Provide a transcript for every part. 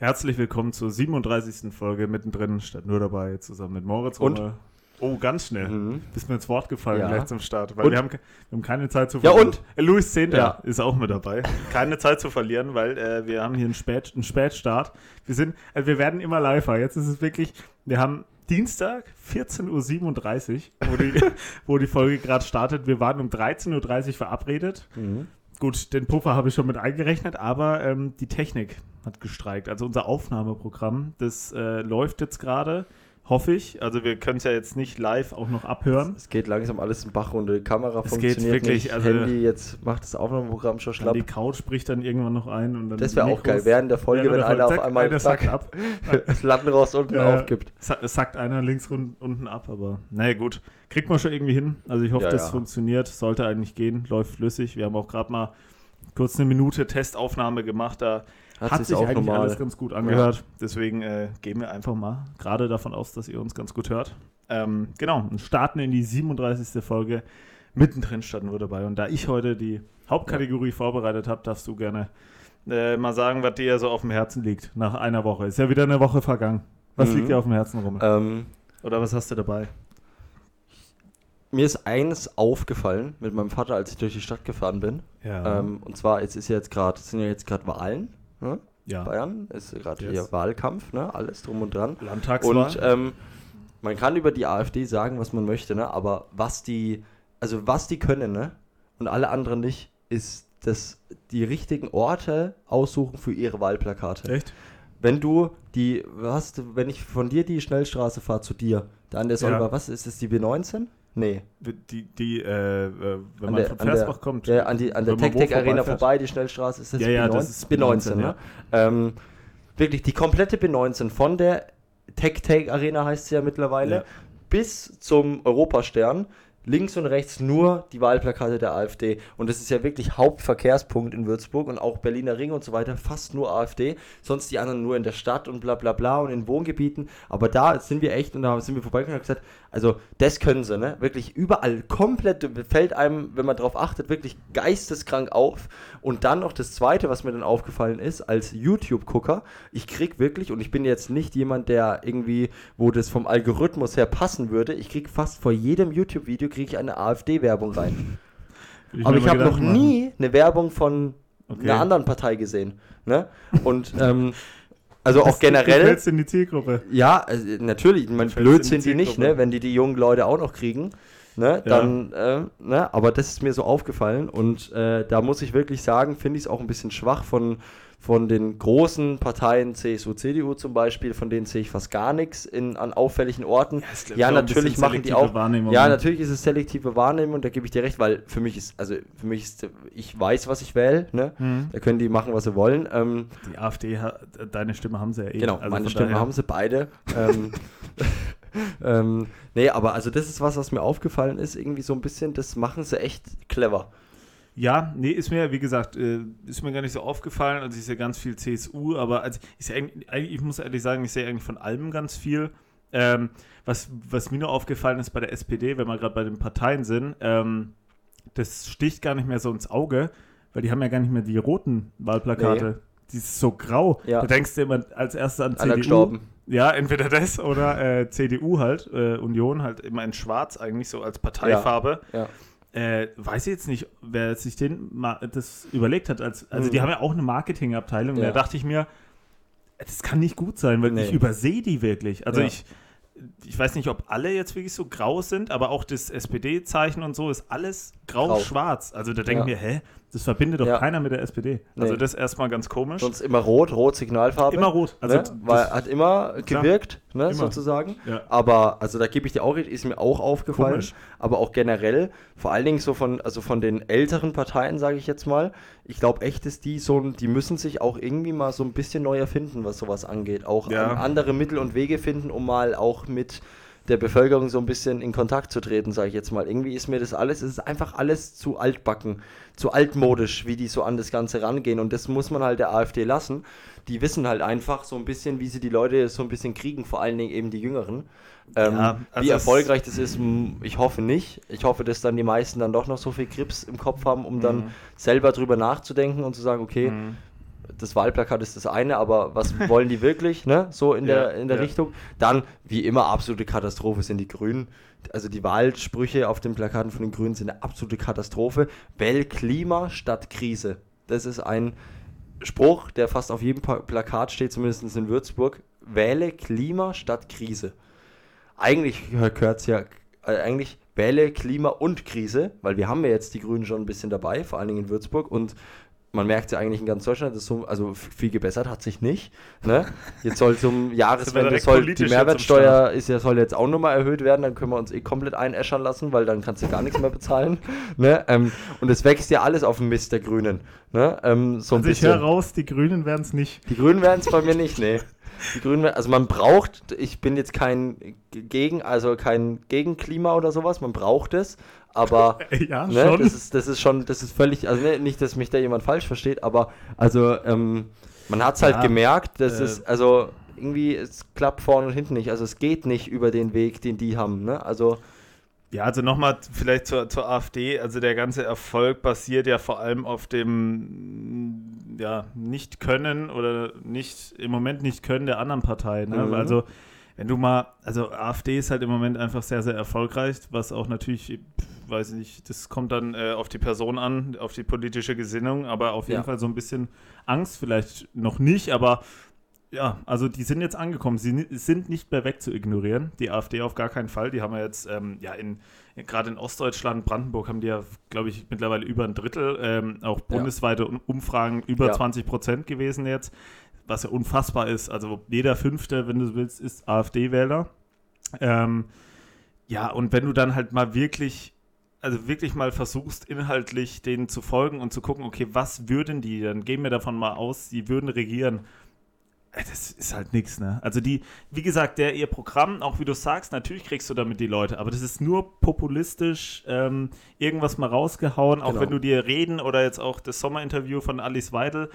Herzlich willkommen zur 37. Folge mittendrin, statt nur dabei, zusammen mit Moritz. Und? Oh, ganz schnell. Mhm. Bist mir ins Wort gefallen Ja. gleich zum Start. Weil wir haben, wir haben keine Zeit zu Ja, verlieren. und? Äh, Louis Zehnter Ja. ist auch mit dabei. Keine Zeit zu verlieren, weil äh, wir haben hier einen, Spät, einen Spätstart. Wir sind, also wir werden immer liver. Jetzt ist es wirklich, wir haben Dienstag, 14.37 Uhr, wo die, wo die Folge gerade startet. Wir waren um 13.30 Uhr verabredet. Mhm. Gut, den Puffer habe ich schon mit eingerechnet, aber ähm, die Technik hat gestreikt. Also unser Aufnahmeprogramm, das äh, läuft jetzt gerade, hoffe ich. Also wir können es ja jetzt nicht live auch noch abhören. Es geht langsam alles im Bach runter. Die Kamera Es funktioniert geht wirklich, nicht. also- Handy, jetzt macht das Aufnahmeprogramm schon schlapp. die Couch bricht dann irgendwann noch ein. Und dann Das wäre auch geil. Während der Folge, während wenn der einer auf einmal einer zack, ab. das Lattenrost unten Ja. aufgibt. Es sackt einer links unten ab, aber naja gut. Kriegt man schon irgendwie hin. Also ich hoffe, Ja, das ja. funktioniert. Sollte eigentlich gehen, läuft flüssig. Wir haben auch gerade mal kurz eine Minute Testaufnahme gemacht. Da Hat, hat, sich auch eigentlich normal. alles ganz gut angehört. Deswegen äh, gehen wir einfach mal gerade davon aus, dass ihr uns ganz gut hört. Ähm, genau, und starten in die 37. Folge. Mittendrin standen wir dabei. Und da ich heute die Hauptkategorie vorbereitet habe, darfst du gerne äh, mal sagen, was dir so auf dem Herzen liegt nach einer Woche. Ist ja wieder eine Woche vergangen. Was Mhm. liegt dir auf dem Herzen rum? Ähm, Oder was hast du dabei? mir ist eines aufgefallen mit meinem Vater, als ich durch die Stadt gefahren bin. Ja. Ähm, und zwar, es ist ja jetzt gerade, es sind ja jetzt gerade Wahlen. Ne? ja. Bayern ist gerade Yes. hier Wahlkampf, ne? Alles drum und dran. Landtagswahl. Und ähm, man kann über die AfD sagen, was man möchte, ne? aber was die, also was die können, ne? und alle anderen nicht, ist das die richtigen Orte aussuchen für ihre Wahlplakate. Echt? Wenn du die, was, wenn ich von dir die Schnellstraße fahre zu dir, da an der Solva, Ja. was ist das, die B19? Nee. Die, die äh, äh, wenn An man der- von Versbach kommt. Ja, an, die, an der wenn man wo Tech-Tech Arena vorbeifährt. vorbei, die Schnellstraße, ist das Ja, ja, B19? das ist B19, B19, ne? Ähm, wirklich, die komplette B19 von der Tech-Tech Arena heißt sie ja mittlerweile, Ja. bis zum Europastern, links und rechts nur die Wahlplakate der AfD. Und das ist ja wirklich Hauptverkehrspunkt in Würzburg und auch Berliner Ring und so weiter, fast nur AfD. Sonst die anderen nur in der Stadt und bla bla bla und in Wohngebieten. Aber da sind wir echt und da sind wir vorbeigekommen und haben gesagt, also das können sie, ne? Wirklich überall komplett fällt einem, wenn man drauf achtet, wirklich geisteskrank auf. Und dann noch das zweite, was mir dann aufgefallen ist, als YouTube-Gucker, ich krieg wirklich, und ich bin jetzt nicht jemand, der irgendwie, wo das vom Algorithmus her passen würde, ich krieg fast vor jedem YouTube-Video kriege ich eine AfD-Werbung rein. Will Aber ich habe noch nie eine Werbung von Okay. einer anderen Partei gesehen. Ne? Und ähm, also auch Das- Du generell. fällst in die Zielgruppe. Ja, also natürlich, man blöd in die sind die nicht, ne, wenn die die jungen Leute auch noch kriegen, ne, Ja. dann, äh, ne, aber das ist mir so aufgefallen und äh, da muss ich wirklich sagen, finde ich es auch ein bisschen schwach von, von den großen Parteien, CSU, CDU zum Beispiel, von denen sehe ich fast gar nichts in, an auffälligen Orten. Ja, ein natürlich machen die auch, ja, ne? natürlich ist es selektive Wahrnehmung, da gebe ich dir recht, weil für mich ist, also für mich ist, ich weiß, was ich wähle, ne, Mhm. da können die machen, was sie wollen, ähm, Die AfD, hat, deine Stimme haben sie ja eh. Genau, Also meine Stimme daher- haben sie beide. ähm, ähm, nee, aber also das ist was, was mir aufgefallen ist, irgendwie so ein bisschen, das machen sie echt clever. Ja, nee, ist mir, wie gesagt, äh, ist mir gar nicht so aufgefallen. Also ich sehe ganz viel CSU, aber also ich, ich muss ehrlich sagen, ich sehe eigentlich von allem ganz viel. Ähm, was, was mir nur aufgefallen ist bei der SPD, wenn wir gerade bei den Parteien sind, ähm, das sticht gar nicht mehr so ins Auge, weil die haben ja gar nicht mehr die roten Wahlplakate. Die ist so grau. Ja. Da denkst du immer als erstes an Einer CDU. gestorben. Ja, entweder das oder äh, CDU halt, äh, Union halt immer in schwarz eigentlich so als Parteifarbe. Ja. Äh, weiß ich jetzt nicht, wer sich den das überlegt hat. Als, also die Mhm. haben ja auch eine Marketingabteilung. Ja. Da dachte ich mir, das kann nicht gut sein, weil Nee. ich übersehe die wirklich. Also Ja. ich, ich weiß nicht, ob alle jetzt wirklich so grau sind, aber auch das SPD-Zeichen und so ist alles grau-schwarz. Also da denke ich Ja. mir, hä, das verbindet doch Ja. keiner mit der SPD. Also Nee. das ist erstmal ganz komisch. Sonst immer rot, rot Signalfarbe. Immer rot. Also ne? Weil hat immer gewirkt, ne, Immer. sozusagen. Ja. Aber, also da gebe ich dir auch recht, ist mir auch aufgefallen. Komisch. Aber auch generell, vor allen Dingen so von, also von den älteren Parteien, sage ich jetzt mal, ich glaube echt, dass die so, die müssen sich auch irgendwie mal so ein bisschen neu erfinden, was sowas angeht. Auch Ja. andere Mittel und Wege finden, um mal auch mit der Bevölkerung so ein bisschen in Kontakt zu treten, sage ich jetzt mal. Irgendwie ist mir das alles, es ist einfach alles zu altbacken, zu altmodisch, wie die so an das Ganze rangehen. Und das muss man halt der AfD lassen. Die wissen halt einfach so ein bisschen, wie sie die Leute so ein bisschen kriegen, vor allen Dingen eben die Jüngeren. Ähm, Ja, also wie erfolgreich das ist, ich hoffe nicht. Ich hoffe, dass dann die meisten dann doch noch so viel Grips im Kopf haben, um dann Mhm. selber drüber nachzudenken und zu sagen, okay, Mhm. Das Wahlplakat ist das eine, aber was wollen die wirklich, ne? So in der, in der. Richtung. Dann, wie immer, absolute Katastrophe sind die Grünen. Also die Wahlsprüche auf den Plakaten von den Grünen sind eine absolute Katastrophe. Wähl Klima statt Krise. Das ist ein Spruch, der fast auf jedem Plakat steht, zumindest in Würzburg. Wähle Klima statt Krise. Eigentlich gehört es ja, äh, eigentlich wähle Klima und Krise, weil wir haben ja jetzt die Grünen schon ein bisschen dabei, vor allen Dingen in Würzburg und man merkt ja eigentlich in ganz Deutschland, das ist so, also viel gebessert hat sich nicht. Ne? Jetzt soll zum Jahreswende soll die Mehrwertsteuer ist ja, soll jetzt auch nochmal erhöht werden, dann können wir uns eh komplett einäschern lassen, weil dann kannst du gar nichts mehr bezahlen. Ne? Ähm, und es wächst ja alles auf dem Mist der Grünen. Ne? Ähm, so ein Also ich bisschen. höre raus, die Grünen werden es nicht. Die Grünen werden es bei mir nicht, nee. Die Grünen, also man braucht, ich bin jetzt kein gegen, also kein Gegenklima oder sowas, man braucht es, aber Ja, ne, das ist, das ist schon, das ist völlig, also ne, nicht, dass mich da jemand falsch versteht, aber also ähm, man hat es halt Ja, gemerkt, das äh, ist, also irgendwie, es klappt vorne und hinten nicht, also es geht nicht über den Weg, den die haben, ne, also Ja, also nochmal vielleicht zur, zur AfD. Also der ganze Erfolg basiert ja vor allem auf dem ja, Nicht-Können oder nicht im Moment nicht Können der anderen Partei. Ne? Mhm. Also wenn du mal, also AfD ist halt im Moment einfach sehr, sehr erfolgreich, was auch natürlich, weiß ich nicht, das kommt dann äh, auf die Person an, auf die politische Gesinnung, aber auf jeden Ja. Fall so ein bisschen Angst vielleicht noch nicht, aber ja, also die sind jetzt angekommen. Sie sind nicht mehr weg zu ignorieren. Die AfD auf gar keinen Fall. Die haben ja jetzt, ähm, ja, in, gerade in Ostdeutschland, Brandenburg haben die ja, glaube ich, mittlerweile über ein Drittel, ähm, auch bundesweite Um- Umfragen über Ja. 20 Prozent gewesen jetzt, was ja unfassbar ist. Also jeder Fünfte, wenn du willst, ist AfD-Wähler. Ähm, ja, und wenn du dann halt mal wirklich, also wirklich mal versuchst, inhaltlich denen zu folgen und zu gucken, okay, was würden die, dann gehen wir davon mal aus, sie würden regieren. Äh, Das ist halt nichts, ne? Also die, wie gesagt, der ihr Programm, auch wie du sagst, natürlich kriegst du damit die Leute, aber das ist nur populistisch, ähm, irgendwas mal rausgehauen, auch Genau. wenn du dir reden oder jetzt auch das Sommerinterview von Alice Weidel.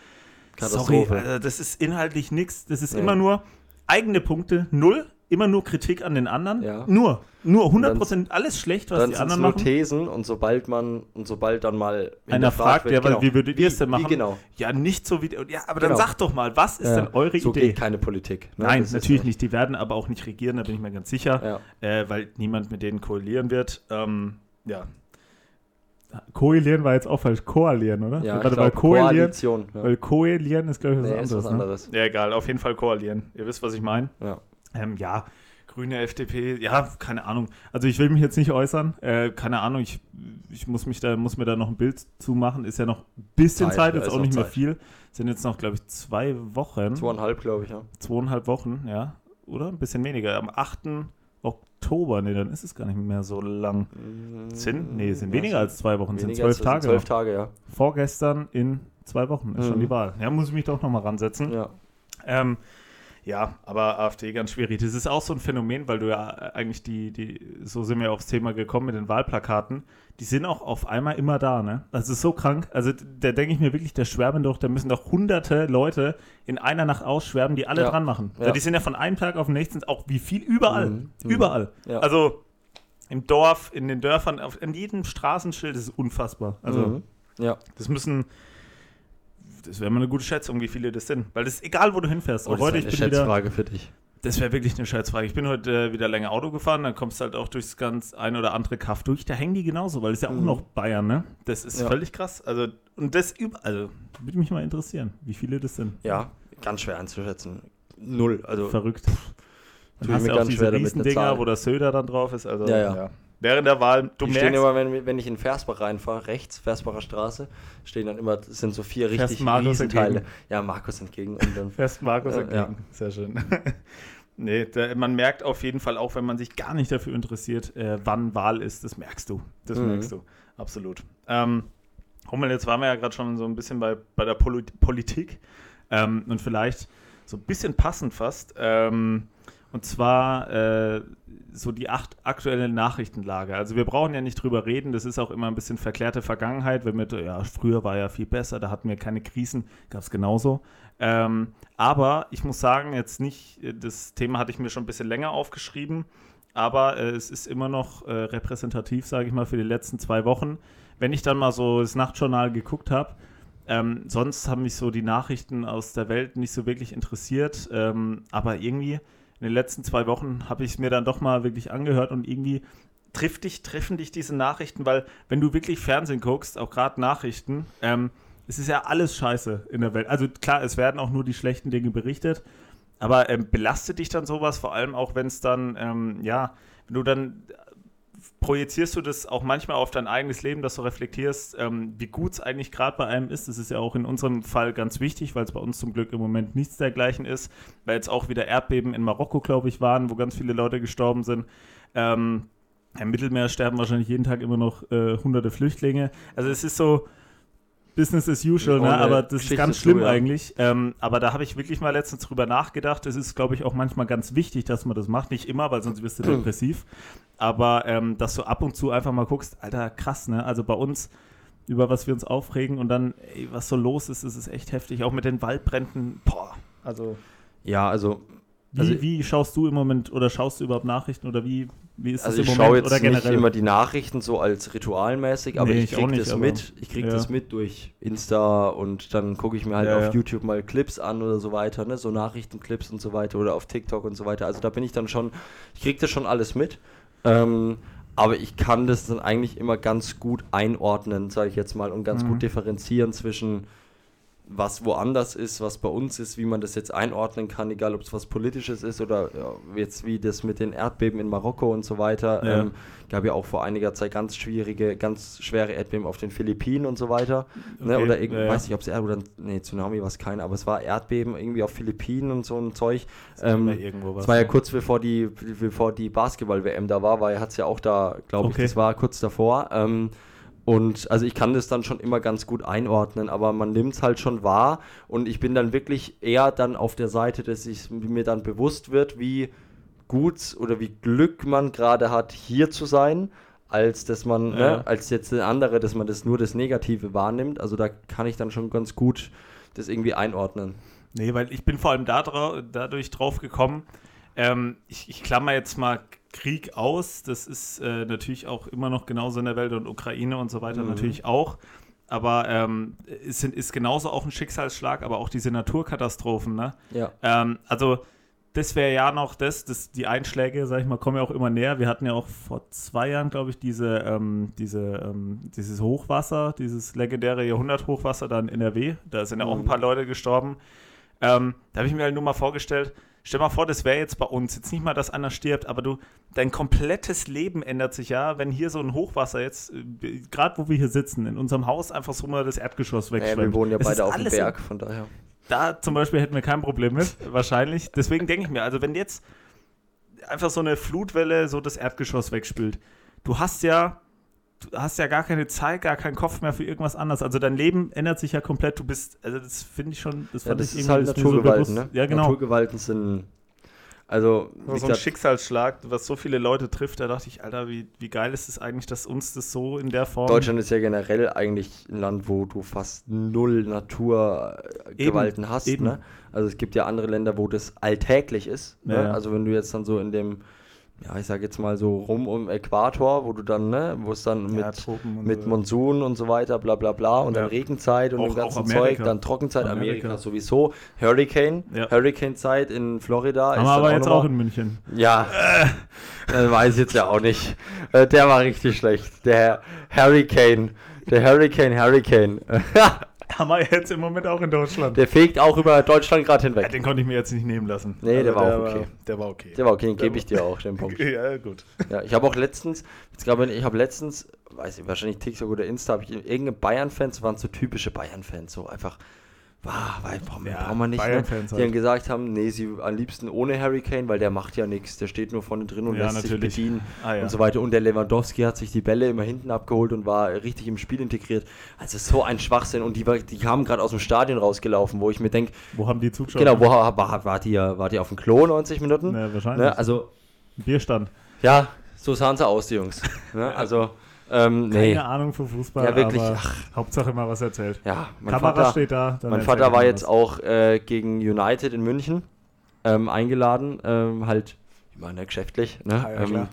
Sorry, also das ist inhaltlich nichts, das ist Nee. immer nur eigene Punkte, null, immer nur Kritik an den anderen, Ja. nur, nur dann- 100% alles schlecht, was dann die anderen nur machen. Thesen und sobald man, und sobald dann mal Einer fragt, ja, weil wie würdet ihr es denn wie machen? genau. Ja, nicht so wie, ja, aber Genau. dann sag doch mal, was ist Ja. denn eure so Idee? geht keine Politik. ne? Nein, Das ist natürlich nicht. Die werden aber auch nicht regieren, da bin ich mir ganz sicher, äh, weil niemand mit denen koalieren wird. Ähm, ja. Koalieren war jetzt auch falsch. Koalieren, oder? Ja, Warte, weil Koalieren, Koalition. Ja. weil Koalieren ist, glaube ich, was nee, ist anderes. was ne? anderes. Ja, egal, auf jeden Fall koalieren. Ihr wisst, was ich meine. Ja. Ähm, ja, Grüne, FDP, ja, keine Ahnung. Also ich will mich jetzt nicht äußern. Äh, keine Ahnung, ich, ich muss mich da, muss mir da noch ein Bild zu machen. Ist ja noch ein bisschen Zeit, Zeit, jetzt ist auch nicht mehr Zeit. viel. Sind jetzt noch, glaube ich, zwei Wochen. Zweieinhalb, glaube ich, ja. zweieinhalb Wochen, ja. Oder? Ein bisschen weniger. Am 8. Oktober, nee, dann ist es gar nicht mehr so lang. Sind, nee, sind weniger als zwei Wochen, sind zwölf Tage. Zwölf. Tage, ja. Vorgestern in zwei Wochen ist schon Mhm. die Wahl. Ja, muss ich mich doch nochmal ransetzen. ja. Ähm, ja, aber AfD ganz schwierig. Das ist auch so ein Phänomen, weil du ja eigentlich die, die, so sind wir aufs Thema gekommen mit den Wahlplakaten, die sind auch auf einmal immer da, ne? Das ist so krank. Also da denke ich mir wirklich, da schwärmen doch, da müssen doch hunderte Leute in einer Nacht ausschwärmen, die alle Ja. dran machen. Ja. Die sind ja von einem Tag auf den nächsten auch wie viel überall. Mhm. Überall. Ja. Also im Dorf, in den Dörfern, auf, in jedem Straßenschild, ist unfassbar. Also Mhm. Ja. das müssen, das wäre mal eine gute Schätzung, wie viele das sind. Weil das ist egal, wo du hinfährst. Oh, Auch das heute, ist ich eine bin wieder, Schätzfrage für dich. das wäre wirklich eine Schätzfrage. Ich bin heute äh, wieder länger Auto gefahren, dann kommst du halt auch durchs ganz ein oder andere Kaff durch. Da hängen die genauso, weil das ist ja auch Mhm. noch Bayern, ne? Das ist Ja. völlig krass. Also, und das über, also, würde mich mal interessieren, wie viele das sind. Ja, ganz schwer einzuschätzen. Null. Also, Verrückt. Dann ich hast du auch ganz diese Riesendinger, wo der Söder dann drauf ist. Also, Ja, ja. Während der Wahl, du die stehen merkst, immer, wenn, wenn ich in Versbach reinfahre, rechts, Versbacher Straße, stehen dann immer, sind so vier Fährst richtig Markus Riesenteile. entgegen. Ja, Markus entgegen. Und dann, Fest Markus Äh, entgegen. ja. Sehr schön. nee, da, man merkt auf jeden Fall auch, wenn man sich gar nicht dafür interessiert, äh, wann Wahl ist, das merkst du. Das Mhm. merkst du. Absolut. Ähm, Hummel, jetzt waren wir ja gerade schon so ein bisschen bei, bei der Poli Politik ähm, und vielleicht so ein bisschen passend fast. Ähm, und zwar äh, so die acht aktuelle Nachrichtenlage. Also wir brauchen ja nicht drüber reden, das ist auch immer ein bisschen verklärte Vergangenheit, wenn wir, ja, früher war ja viel besser, da hatten wir keine Krisen, gab es genauso. Ähm, aber ich muss sagen, jetzt nicht, äh, das Thema hatte ich mir schon ein bisschen länger aufgeschrieben, aber äh, es ist immer noch äh, repräsentativ, sage ich mal, für die letzten zwei Wochen. Wenn ich dann mal so das Nachtjournal geguckt habe, Ähm, sonst haben mich so die Nachrichten aus der Welt nicht so wirklich interessiert. Ähm, aber irgendwie in den letzten zwei Wochen habe ich es mir dann doch mal wirklich angehört und irgendwie trifft dich, treffen dich diese Nachrichten, weil wenn du wirklich Fernsehen guckst, auch gerade Nachrichten, ähm, es ist ja alles scheiße in der Welt. Also klar, es werden auch nur die schlechten Dinge berichtet, aber ähm, belastet dich dann sowas, vor allem auch wenn es dann, ähm, ja, wenn du dann projizierst du das auch manchmal auf dein eigenes Leben, dass du reflektierst, ähm, wie gut es eigentlich gerade bei einem ist. Das ist ja auch in unserem Fall ganz wichtig, weil es bei uns zum Glück im Moment nichts dergleichen ist, weil jetzt auch wieder Erdbeben in Marokko, glaube ich, waren, wo ganz viele Leute gestorben sind. Ähm, Im Mittelmeer sterben wahrscheinlich jeden Tag immer noch äh, hunderte Flüchtlinge. Also es ist so, Business as usual, ne? aber das Geschichte ist ganz schlimm du, ja. eigentlich. Ähm, aber da habe ich wirklich mal letztens drüber nachgedacht. Es ist, glaube ich, auch manchmal ganz wichtig, dass man das macht. Nicht immer, weil sonst wirst du depressiv. Aber ähm, dass du ab und zu einfach mal guckst, Alter, krass, ne? Also bei uns, über was wir uns aufregen und dann, ey, was so los ist, ist es echt heftig. Auch mit den Waldbränden, boah. Also. Ja, also wie, also, wie schaust du im Moment oder schaust du überhaupt Nachrichten oder wie, wie ist also das im Moment? Also ich schaue jetzt nicht immer die Nachrichten so als ritualmäßig, aber nee, ich kriege das mit. Ich kriege ja. das mit durch Insta und dann gucke ich mir halt ja, auf ja. YouTube mal Clips an oder so weiter, ne? so Nachrichtenclips und so weiter oder auf TikTok und so weiter. Also da bin ich dann schon, ich kriege das schon alles mit. Ähm, aber ich kann das dann eigentlich immer ganz gut einordnen, sage ich jetzt mal, und ganz mhm. gut differenzieren zwischen was woanders ist, was bei uns ist, wie man das jetzt einordnen kann, egal ob es was Politisches ist oder ja, jetzt wie das mit den Erdbeben in Marokko und so weiter. Ja. Ähm, gab ja auch vor einiger Zeit ganz schwierige, ganz schwere Erdbeben auf den Philippinen und so weiter. Ne, okay. Ne, oder ich ja, weiß nicht, ob es Erd oder nee, Tsunami war es kein, aber es war Erdbeben irgendwie auf Philippinen und so ein Zeug. Ähm, es war ja kurz bevor die, bevor die Basketball-WM da war, weil hat es ja auch da, glaube okay. ich, das war kurz davor. Ähm, und also ich kann das dann schon immer ganz gut einordnen, aber man nimmt es halt schon wahr und ich bin dann wirklich eher dann auf der Seite, dass ich mir dann bewusst wird, wie gut oder wie Glück man gerade hat, hier zu sein, als dass man, ne, ja. ne, als jetzt der andere, dass man das nur das Negative wahrnimmt. Also da kann ich dann schon ganz gut das irgendwie einordnen. Nee, weil ich bin vor allem da dadurch drauf gekommen, ähm, ich, ich klammer jetzt mal Krieg aus. Das ist äh, natürlich auch immer noch genauso in der Welt und Ukraine und so weiter mhm. natürlich auch. Aber ähm, es sind, ist genauso auch ein Schicksalsschlag, aber auch diese Naturkatastrophen. Ne? Ja. Ähm, also das wäre ja noch das, das, die Einschläge, sag ich mal, kommen ja auch immer näher. Wir hatten ja auch vor zwei Jahren, glaube ich, diese, ähm, diese, ähm, dieses Hochwasser, dieses legendäre Jahrhunderthochwasser da in NRW. Da sind ja auch ein mhm. paar Leute gestorben. Ähm, da habe ich mir halt nur mal vorgestellt, Stell dir mal vor, das wäre jetzt bei uns. Jetzt nicht mal, dass einer stirbt, aber du, dein komplettes Leben ändert sich ja, wenn hier so ein Hochwasser jetzt, äh, gerade wo wir hier sitzen, in unserem Haus einfach so mal das Erdgeschoss wegschwemmt. Ja, wir wohnen ja beide auf dem Berg, von daher. Da zum Beispiel hätten wir kein Problem mit, wahrscheinlich. Deswegen denke ich mir, also wenn jetzt einfach so eine Flutwelle so das Erdgeschoss wegspült, du hast ja du hast ja gar keine Zeit, gar keinen Kopf mehr für irgendwas anderes. Also dein Leben ändert sich ja komplett. Du bist, also das finde ich schon, das, ja, das ist halt Naturgewalten, so ne? Ja, genau. Naturgewalten sind, also so ein Schicksalsschlag, was so viele Leute trifft, da dachte ich, Alter, wie, wie geil ist es eigentlich, dass uns das so in der Form. Deutschland ist ja generell eigentlich ein Land, wo du fast null Naturgewalten hast. Eben. Ne? Also es gibt ja andere Länder, wo das alltäglich ist. Ne? Ja, Also wenn du jetzt dann so in dem ja, ich sag jetzt mal so rum um Äquator, wo du dann, ne, wo es dann mit, ja, mit Monsun und so weiter, bla bla bla und ja. dann Regenzeit und auch, dem ganzen Zeug, dann Trockenzeit, Amerika, Amerika sowieso, Hurricane, ja. Hurricane-Zeit in Florida. Haben wir aber auch jetzt auch in München. Ja, äh. weiß ich jetzt ja auch nicht. Äh, der war richtig schlecht. Der Hurricane, der Hurricane, Hurricane. Haben wir jetzt im Moment auch in Deutschland. Der fegt auch über Deutschland gerade hinweg. Ja, den konnte ich mir jetzt nicht nehmen lassen. Nee, also der war der auch okay. War, der war okay. Der war okay, den gebe ich dir auch, den Punkt. ja, gut. Ja, ich habe auch letztens, jetzt glaube ich, ich habe letztens, weiß ich, wahrscheinlich TikTok oder Insta, habe ich irgendeine Bayern-Fans, waren so typische Bayern-Fans, so einfach Wow, weil brauchen, ja, brauchen wir nicht. Ne? Die halt. dann gesagt haben, nee, sie am liebsten ohne Hurricane, weil der macht ja nichts. Der steht nur vorne drin und ja, lässt natürlich. sich bedienen ah, ja. und so weiter. Und der Lewandowski hat sich die Bälle immer hinten abgeholt und war richtig im Spiel integriert. Also so ein Schwachsinn. Und die, die kamen gerade aus dem Stadion rausgelaufen, wo ich mir denke. Wo haben die Zuschauer? Genau, wo war, war, war, die, war die auf dem Klo 90 Minuten? Ja, wahrscheinlich. Ne? Also, Bierstand. Ja, so sahen sie aus, die Jungs. ne? Also. Ähm, nee. Keine Ahnung von Fußball, ja, wirklich, aber ach. Hauptsache mal was erzählt. Ja, mein Kamera Vater, steht da. Mein Vater war jetzt auch äh, gegen United in München ähm, eingeladen, ähm, halt, ich meine, geschäftlich. Ne? Ah, ja, ähm,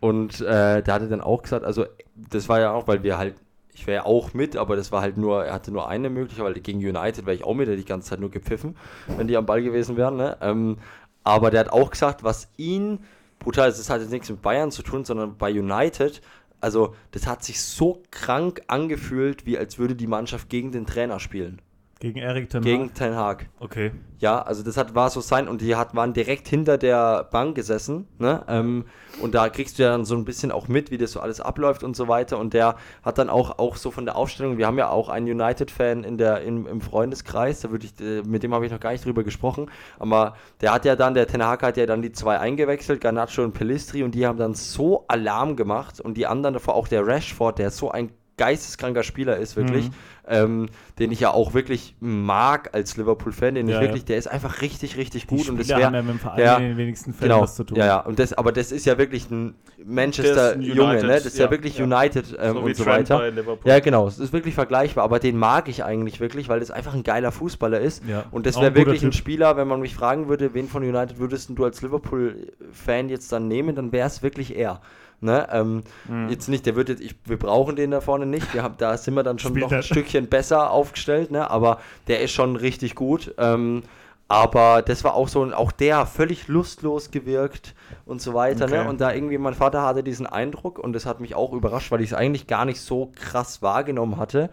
und äh, der hatte dann auch gesagt, also das war ja auch, weil wir halt, Ich wäre auch mit, aber das war halt nur, er hatte nur eine Möglichkeit, weil gegen United wäre ich auch mit, hätte die ganze Zeit nur gepfiffen, wenn die am Ball gewesen wären. Ne? Ähm, aber der hat auch gesagt, was ihn brutal ist, das hat jetzt nichts mit Bayern zu tun, sondern bei United, also das hat sich so krank angefühlt, wie als würde die Mannschaft gegen den Trainer spielen. Gegen Erik Ten Hag? Gegen Ten Hag. Okay. Ja, also das hat, war so sein und die hat, waren direkt hinter der Bank gesessen, ne? Ähm, und da kriegst du ja dann so ein bisschen auch mit, wie das so alles abläuft und so weiter. Und der hat dann auch, auch so von der Aufstellung, wir haben ja auch einen United-Fan in der, in, im Freundeskreis, da würde ich, äh, mit dem habe ich noch gar nicht drüber gesprochen, aber der hat ja dann, der Ten Hag hat ja dann die zwei eingewechselt, Garnacho und Pelistri, und die haben dann so Alarm gemacht und die anderen davor, auch der Rashford, der so ein geisteskranker Spieler ist, wirklich, mhm. ähm, den ich ja auch wirklich mag als Liverpool-Fan, den ja, ich wirklich, ja. der ist einfach richtig, richtig gut. Die und das wäre ja mit dem Verein ja, in den wenigsten Fällen genau, was zu tun. Ja, ja, und das, aber das ist ja wirklich ein Manchester-Junge, ne? Das ist ja, wirklich United ähm, so und so Trent weiter. Ja, genau, es ist wirklich vergleichbar, aber den mag ich eigentlich wirklich, weil das einfach ein geiler Fußballer ist. Und das wäre wirklich ein Spieler, wenn man mich fragen würde, wen von United würdest du als Liverpool-Fan jetzt dann nehmen, dann wäre es wirklich er. Ne? Ähm, mhm. Jetzt nicht, der wird jetzt, ich, wir brauchen den da vorne nicht. Wir haben, da sind wir dann schon Spielt noch ein Stückchen besser aufgestellt, ne? aber der ist schon richtig gut. Ähm, aber das war auch so, auch der völlig lustlos gewirkt und so weiter. Ne? Okay. Ne? Und da irgendwie, mein Vater hatte diesen Eindruck und das hat mich auch überrascht, weil ich es eigentlich gar nicht so krass wahrgenommen hatte.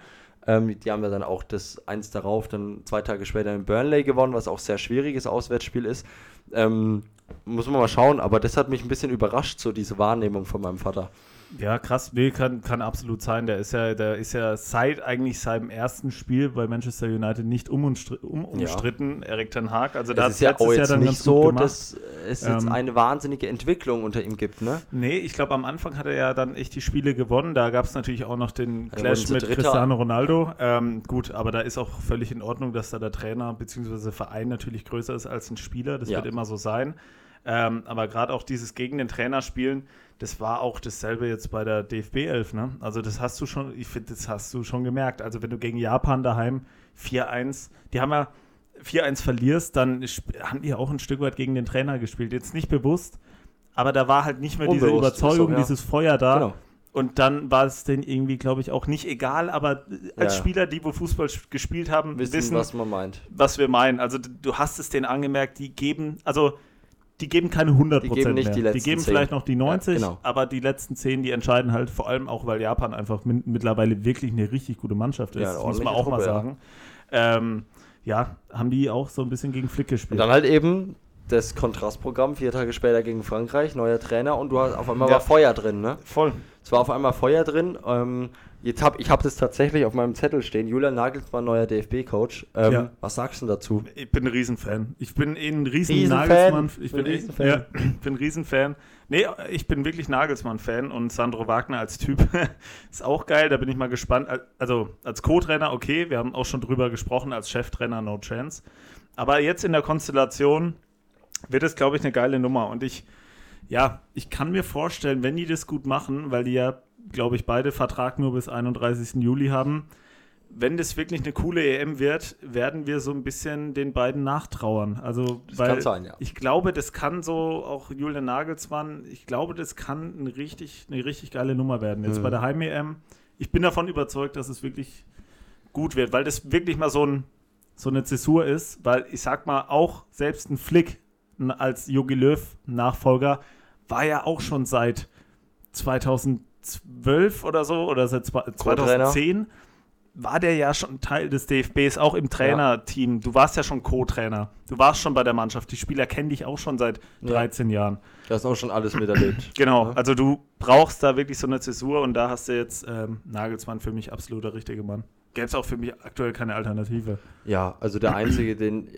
Ähm, die haben ja dann auch das eins darauf, dann zwei Tage später in Burnley gewonnen, was auch sehr schwieriges Auswärtsspiel ist. Ähm, muss man mal schauen, aber das hat mich ein bisschen überrascht, so diese Wahrnehmung von meinem Vater. Ja, krass, nee, kann, kann absolut sein. Der ist ja, der ist ja seit eigentlich seinem ersten Spiel bei Manchester United nicht um um, umstritten, ja. Erik Ten Hag. Also da ist ja auch jetzt nicht so, dass es jetzt ähm, eine wahnsinnige Entwicklung unter ihm gibt, ne? Nee, ich glaube, am Anfang hat er ja dann echt die Spiele gewonnen. Da gab es natürlich auch noch den Clash mit Dritter. Cristiano Ronaldo. Ähm, gut, aber da ist auch völlig in Ordnung, dass da der Trainer bzw. Verein natürlich größer ist als ein Spieler. Das ja. wird immer so sein. Ähm, aber gerade auch dieses gegen den Trainer spielen, das war auch dasselbe jetzt bei der DFB 11. Ne? Also das hast du schon, ich finde, das hast du schon gemerkt. Also wenn du gegen Japan daheim 4-1, die haben ja 4-1 verlierst, dann haben die auch ein Stück weit gegen den Trainer gespielt. Jetzt nicht bewusst, aber da war halt nicht mehr Unbewusst diese Überzeugung, so, ja. dieses Feuer da. Genau. Und dann war es denen irgendwie, glaube ich, auch nicht egal, aber als ja. Spieler, die wo Fußball gespielt haben, wissen, wissen, was man meint. Was wir meinen. Also du hast es denen angemerkt, die geben, also die geben keine 100 die geben nicht mehr. Die, die geben 10. vielleicht noch die 90, ja, genau. aber die letzten 10, die entscheiden halt vor allem auch, weil Japan einfach mittlerweile wirklich eine richtig gute Mannschaft ist. Ja, das muss man auch Truppe, mal sagen. Ja. Ähm, ja, haben die auch so ein bisschen gegen Flick gespielt. Und dann halt eben das Kontrastprogramm, vier Tage später gegen Frankreich, neuer Trainer und du hast auf einmal ja. war Feuer drin, ne? Voll. Es war auf einmal Feuer drin. Ähm, Jetzt hab, ich habe das tatsächlich auf meinem Zettel stehen. Julian Nagelsmann, neuer DFB-Coach. Ähm, ja. Was sagst du dazu? Ich bin ein Riesenfan. Ich bin eh ein riesen, riesen Nagelsmann. Ich bin, Riesenfan. Ja, bin ein Riesenfan. Nee, ich bin wirklich Nagelsmann-Fan und Sandro Wagner als Typ ist auch geil. Da bin ich mal gespannt. Also als Co-Trainer, okay, wir haben auch schon drüber gesprochen. Als Cheftrainer, no chance. Aber jetzt in der Konstellation wird es, glaube ich, eine geile Nummer. Und ich, ja, ich kann mir vorstellen, wenn die das gut machen, weil die ja glaube ich, beide Vertrag nur bis 31. Juli haben. Wenn das wirklich eine coole EM wird, werden wir so ein bisschen den beiden nachtrauern. Also, das weil kann sein, ja. ich glaube, das kann so auch Julian Nagelsmann, ich glaube, das kann eine richtig, eine richtig geile Nummer werden. Jetzt mhm. bei der Heim-EM. Ich bin davon überzeugt, dass es wirklich gut wird, weil das wirklich mal so, ein, so eine Zäsur ist, weil ich sag mal, auch selbst ein Flick als Jogi Löw Nachfolger war ja auch schon seit 2000 2012 oder so oder seit 2010 war der ja schon Teil des DFBs, auch im Trainerteam. Du warst ja schon Co-Trainer. Du warst schon bei der Mannschaft. Die Spieler kennen dich auch schon seit 13 ja. Jahren. Du hast auch schon alles miterlebt. genau. Also du brauchst da wirklich so eine Zäsur und da hast du jetzt ähm, Nagelsmann für mich absoluter richtige Mann. Gäbe es auch für mich aktuell keine Alternative. Ja, also der einzige, den,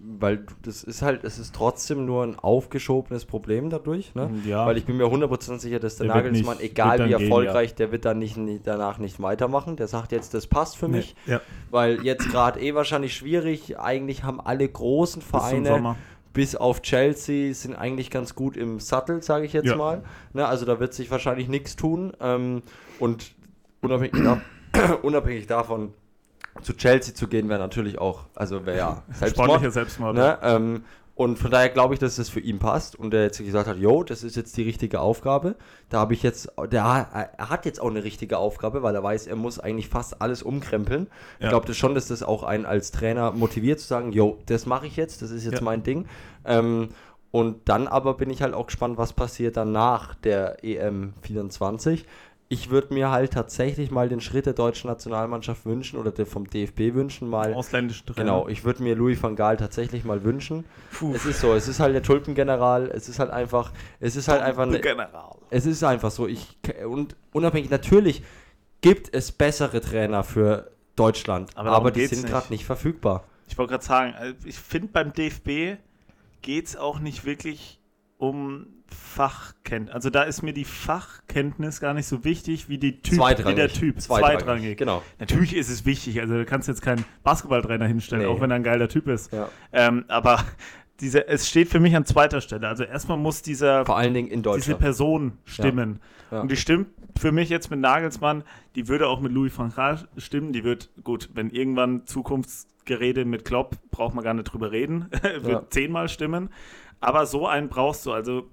weil das ist halt, es ist trotzdem nur ein aufgeschobenes Problem dadurch, ne? Ja. Weil ich bin mir 100% sicher, dass der, der Nagelsmann, nicht, egal wie erfolgreich, gehen, ja. der wird dann nicht, danach nicht weitermachen. Der sagt jetzt, das passt für nee, mich, ja. weil jetzt gerade eh wahrscheinlich schwierig. Eigentlich haben alle großen Vereine bis auf Chelsea sind eigentlich ganz gut im Sattel, sage ich jetzt ja. mal. Ne, also da wird sich wahrscheinlich nichts tun. Ähm, und unabhängig, unabhängig davon, zu Chelsea zu gehen, wäre natürlich auch, also wäre ja Selbstmord. Sportlicher Selbstmord. Ne? Ähm, Und von daher glaube ich, dass das für ihn passt und er jetzt gesagt hat, jo, das ist jetzt die richtige Aufgabe. Da habe ich jetzt, der, er hat jetzt auch eine richtige Aufgabe, weil er weiß, er muss eigentlich fast alles umkrempeln. Ja. Ich glaube das schon, dass das auch einen als Trainer motiviert zu sagen, jo, das mache ich jetzt, das ist jetzt Ja. mein Ding. Ähm, und dann aber bin ich halt auch gespannt, was passiert dann nach der EM 24. Ich würde mir halt tatsächlich mal den Schritt der deutschen Nationalmannschaft wünschen oder der vom DFB wünschen, mal Ausländischen Trainer. Genau, ich würde mir Louis van Gaal tatsächlich mal wünschen. Puh. Es ist so, es ist halt der Tulpengeneral, es ist halt einfach, es ist halt einfach, ne, General. es ist einfach so. Ich und unabhängig natürlich gibt es bessere Trainer für Deutschland, Aber aber, die sind gerade nicht verfügbar. Ich wollte gerade sagen, also ich finde beim DFB geht es auch nicht wirklich um Fachkenntnis. Also da ist mir die Fachkenntnis gar nicht so wichtig wie, die typ, wie Zweitrangig. der Typ. Zweitrangig, genau. Natürlich ist es wichtig, also du kannst jetzt keinen Basketballtrainer hinstellen, Nee. auch wenn er ein geiler Typ ist. Ja. Ähm, aber diese, es steht für mich an zweiter Stelle. Also erstmal muss dieser, Vor allen Dingen in diese Deutschland. Person stimmen. Ja. Und die stimmt für mich jetzt mit Nagelsmann, die würde auch mit Louis van Gaal stimmen. Die wird, gut, wenn irgendwann Zukunftsgerede mit Klopp, braucht man gar nicht drüber reden, wird Ja. zehnmal stimmen. Aber so einen brauchst du. Also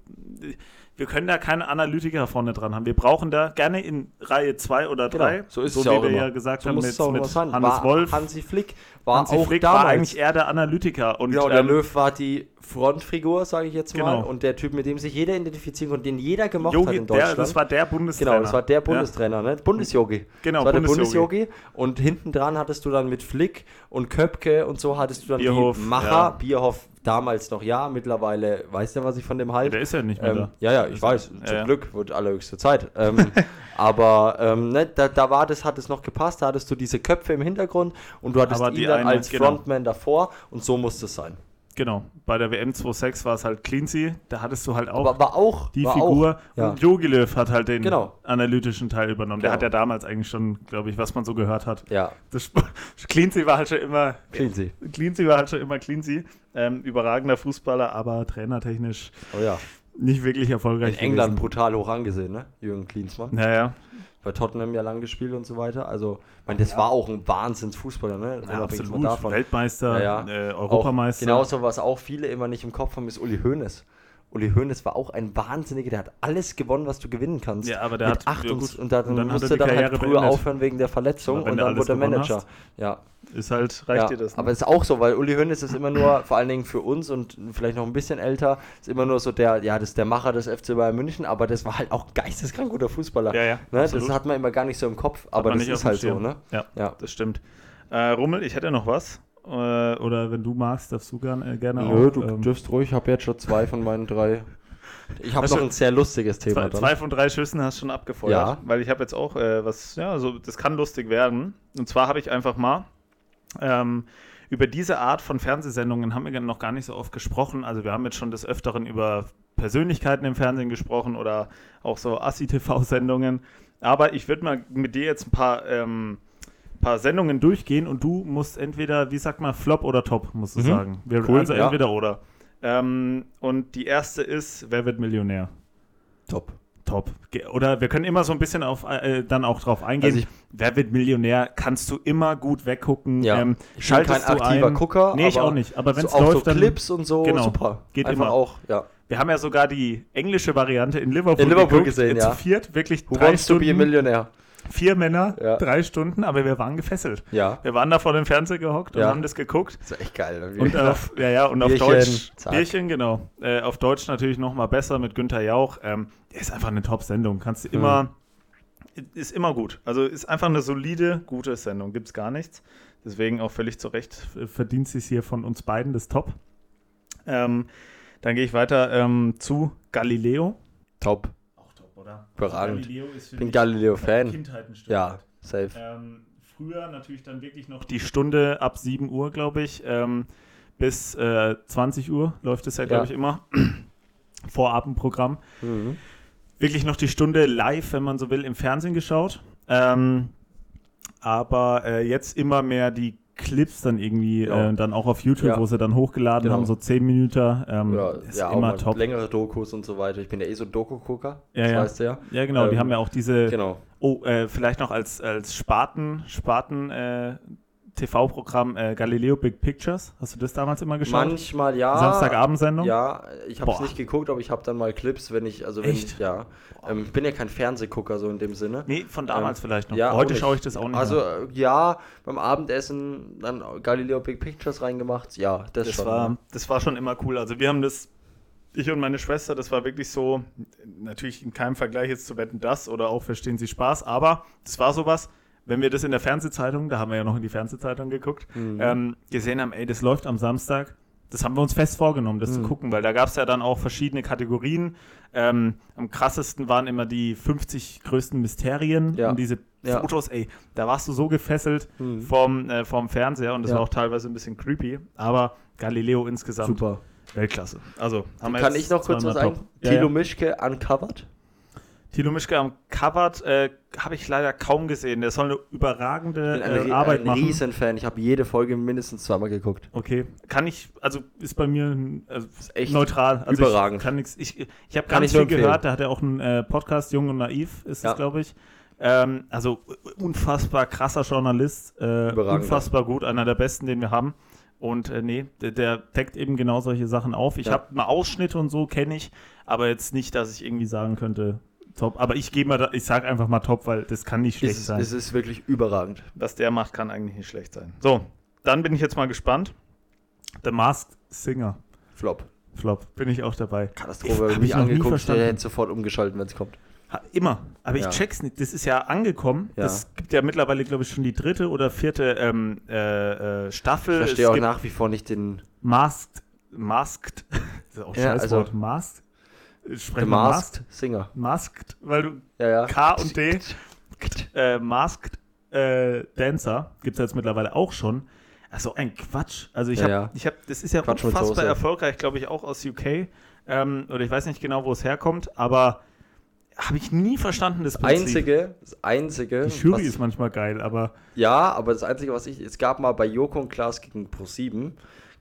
wir können da keine Analytiker vorne dran haben. Wir brauchen da gerne in Reihe 2 oder 3, Genau, so ist so es wie ja wir immer. ja gesagt so haben mit, mit. Hannes war Wolf. Hansi Flick war Hansi auch Flick damals. war eigentlich eher der Analytiker. Und, Genau, der ähm, Löw war die Frontfigur, sage ich jetzt mal, Genau. und der Typ, mit dem sich jeder identifizieren konnte, den jeder gemocht hat Yogi, in der, Deutschland. das war der Bundestrainer. Genau, das war der Bundestrainer, ne? Bundesjogi. Genau, das war der Bundesjogi. Bundesjogi. Und hinten dran hattest du dann mit Flick und Köpke und so hattest du dann Bierhoff, die Macher. ja. Bierhoff damals noch ja, mittlerweile weißt du, was ich von dem halte. Der ist ja nicht mehr Ähm, da. ja, ja, ich weiß. Ja, Zum ja. Glück wird allerhöchste Zeit. Ähm, aber ähm, ne, da, da war das, hat es noch gepasst. Da hattest du diese Köpfe im Hintergrund und du hattest Aber ihn die dann eine- als genau. Frontman davor und so musste es sein. Genau, bei der WM 2.6 war es halt Cleansea, da hattest du halt auch Aber war auch die war Figur. Auch, ja. Und Jogi Löw hat halt den Genau. analytischen Teil übernommen. Der Genau. hat ja damals eigentlich schon, glaube ich, was man so gehört hat. Ja, Das Cleansea war halt schon immer, Cleansea. Cleansea war halt schon immer Cleansea. Ähm, überragender Fußballer, aber trainertechnisch Oh ja. nicht wirklich erfolgreich. In England gewesen. brutal hoch angesehen, ne? Jürgen Klinsmann. Naja, Bei Tottenham ja lang gespielt und so weiter. Also, ich meine, das war auch ein Wahnsinnsfußballer, ne? ja, absolut. von davon. Weltmeister, Ja, ja. Äh, Auch Europameister. Genauso, was auch viele immer nicht im Kopf haben, ist Uli Hoeneß. Uli Hoeneß war auch ein Wahnsinniger, der hat alles gewonnen, was du gewinnen kannst. Ja, aber der Mit hat- acht ja, und, gut. und dann, Und dann er musste dann halt früher beendet. aufhören wegen der Verletzung Aber und dann wurde er Manager. hast, Ja, Ist halt, reicht ja. dir das? aber es ist auch so, weil Uli Hoeneß ist immer nur, vor allen Dingen für uns und vielleicht noch ein bisschen älter, ist immer nur so der, ja, das ist der Macher des FC Bayern München, aber das war halt auch geisteskrank guter Fußballer. Ja, ja, Ne? Das hat man immer gar nicht so im Kopf, Hat aber das nicht ist halt dem so, ne? Ja, Ja. das stimmt. Äh, Rummel, ich hätte noch was. Äh, oder wenn du magst, darfst du gern, äh, gerne Nö, auch. du ähm, dürfst ruhig, ich habe jetzt schon zwei von meinen drei. Ich habe Hast noch ein sehr lustiges Thema Zwei, dann. zwei von drei Schüssen hast du schon abgefeuert. Ja. Weil ich habe jetzt auch äh, was, ja, so, das kann lustig werden. Und zwar habe ich einfach mal ähm, über diese Art von Fernsehsendungen haben wir noch gar nicht so oft gesprochen. Also wir haben jetzt schon des Öfteren über Persönlichkeiten im Fernsehen gesprochen oder auch so Assi-TV-Sendungen. Aber ich würde mal mit dir jetzt ein paar, ähm, paar Sendungen durchgehen und du musst entweder, wie sagt man, Flop oder Top, musst du Mhm. sagen. Wir, Cool, also ja. entweder oder. Ähm, und die erste ist, wer wird Millionär? Top. Top. Oder wir können immer so ein bisschen auf, äh, dann auch drauf eingehen. Also Wer wird Millionär? Kannst du immer gut weggucken. Ja. Ähm, Ich bin kein aktiver ein. Gucker, Nee, ich auch nicht. Aber wenn es so, läuft, so dann. Clips und so, Genau. super. Geht Einfach immer. auch, ja. Wir haben ja sogar die englische Variante in Liverpool, In Liverpool geguckt, gesehen, ja. Zu viert, wirklich Who drei wants to be a Stunden, Millionär? Vier Männer, Ja. drei Stunden, aber wir waren gefesselt. Ja. Wir waren da vor dem Fernseher gehockt und Ja. haben das geguckt. Das ist echt geil. Und auf, ja, ja, und auf Bierchen, Deutsch, zack. Bierchen, genau. Äh, auf Deutsch natürlich noch mal besser mit Günther Jauch. Ähm, ist einfach eine Top-Sendung. Kannst du Hm. immer, ist immer gut. Also ist einfach eine solide, gute Sendung. Gibt's gar nichts. Deswegen auch völlig zu Recht äh, verdient sie es hier von uns beiden das Top. Ähm, dann gehe ich weiter ähm, zu Galileo. Top. Oder? Überragend. Galileo ist für Bin Galileo-Fan. Kindheit ein Stück Ja, safe. Ähm, früher natürlich dann wirklich noch die Stunde ab 7 Uhr, glaube ich, ähm, bis äh, 20 Uhr läuft es ja, glaube Ja. ich, immer. Vorabendprogramm. Mhm. Wirklich noch die Stunde live, wenn man so will, im Fernsehen geschaut. Ähm, aber äh, jetzt immer mehr die Clips dann irgendwie, Ja. äh, dann auch auf YouTube, Ja. wo sie dann hochgeladen Genau. haben, so 10 Minuten. Ähm, Ja, ist ja immer top. längere Dokus und so weiter. Ich bin ja eh so Doku-Gucker. Ja, das ja. weißt du ja. Ja, genau, die Ähm, haben ja auch diese Genau. Oh, äh, vielleicht noch als, als Spaten, Spaten, äh, TV-Programm äh, Galileo Big Pictures. Hast du das damals immer geschaut? Manchmal ja. Samstagabendsendung? Ja, ich habe es nicht geguckt, aber ich habe dann mal Clips, wenn ich, also wenn Echt? ich, ja. Ähm, ich bin ja kein Fernsehgucker so in dem Sinne. Nee, von damals Ähm, vielleicht noch. Ja, Heute schaue ich das auch nicht Also mehr. äh, ja, beim Abendessen dann Galileo Big Pictures reingemacht. Ja, das, Das schon. war, das war schon immer cool. Also wir haben das, ich und meine Schwester, das war wirklich so, natürlich in keinem Vergleich jetzt zu Wetten das oder auch Verstehen Sie Spaß, aber das war sowas, wenn wir das in der Fernsehzeitung, da haben wir ja noch in die Fernsehzeitung geguckt, Mhm. ähm, gesehen haben, ey, das läuft am Samstag, das haben wir uns fest vorgenommen, das Mhm. zu gucken, weil da gab es ja dann auch verschiedene Kategorien. Ähm, am krassesten waren immer die 50 größten Mysterien Ja. und diese Ja. Fotos, ey, da warst du so gefesselt Mhm. vom, äh, vom Fernseher und das Ja. war auch teilweise ein bisschen creepy, aber Galileo insgesamt Super. Weltklasse. Also, haben wir Kann ich noch kurz was sagen? top. Ja, Thilo. Mischke uncovered. Thilo Mischke am Covered äh, habe ich leider kaum gesehen. Der soll eine überragende Ich bin ein, äh, Arbeit ein machen. Riesenfan. Ich habe jede Folge mindestens zweimal geguckt. Okay, kann ich, also ist bei mir ein- also echt neutral. Also überragend. Ich, kann nix, ich, ich habe ganz ich viel gehört, da hat er auch einen äh, Podcast, Jung und Naiv ist Ja. es, glaube ich. Ähm, also unfassbar krasser Journalist, äh, Überragend, unfassbar gut, einer der besten, den wir haben. Und äh, nee, der, der deckt eben genau solche Sachen auf. Ich Ja. habe mal Ausschnitte und so, kenne ich, aber jetzt nicht, dass ich irgendwie sagen könnte, top. Aber ich gehe mal, da, ich sage einfach mal top, weil das kann nicht schlecht Es, sein. es ist wirklich überragend. Was der macht, kann eigentlich nicht schlecht sein. So, dann bin ich jetzt mal gespannt. The Masked Singer. Flop. Flop, bin ich auch dabei. Katastrophe. Ich- Habe hab ich mich ich noch nie angeguckt, verstanden. der hätte sofort umgeschaltet, wenn es kommt. Ha, immer. Aber ich Ja. check's nicht. Das ist ja angekommen. Ja. Es gibt ja mittlerweile, glaube ich, schon die dritte oder vierte ähm, äh, äh, Staffel. Ich verstehe es auch nach wie vor nicht den Masked. Masked. Das ist auch ein Ja, scheiß also- Wort. Masked. Sprechen wir Masked Singer. Masked, weil du Ja, ja. K und D. äh, Masked äh, Dancer gibt es jetzt mittlerweile auch schon. Also ein Quatsch. Also ich Ja, habe, ich habe, das ist ja Quatsch unfassbar erfolgreich, glaube ich, auch aus UK. Ähm, oder ich weiß nicht genau, wo es herkommt, aber habe ich nie verstanden, das Das Einzige, das Einzige. Die Jury was- ist manchmal geil, aber Ja, aber das Einzige, was ich. Es gab mal bei Joko und Klaas gegen Pro7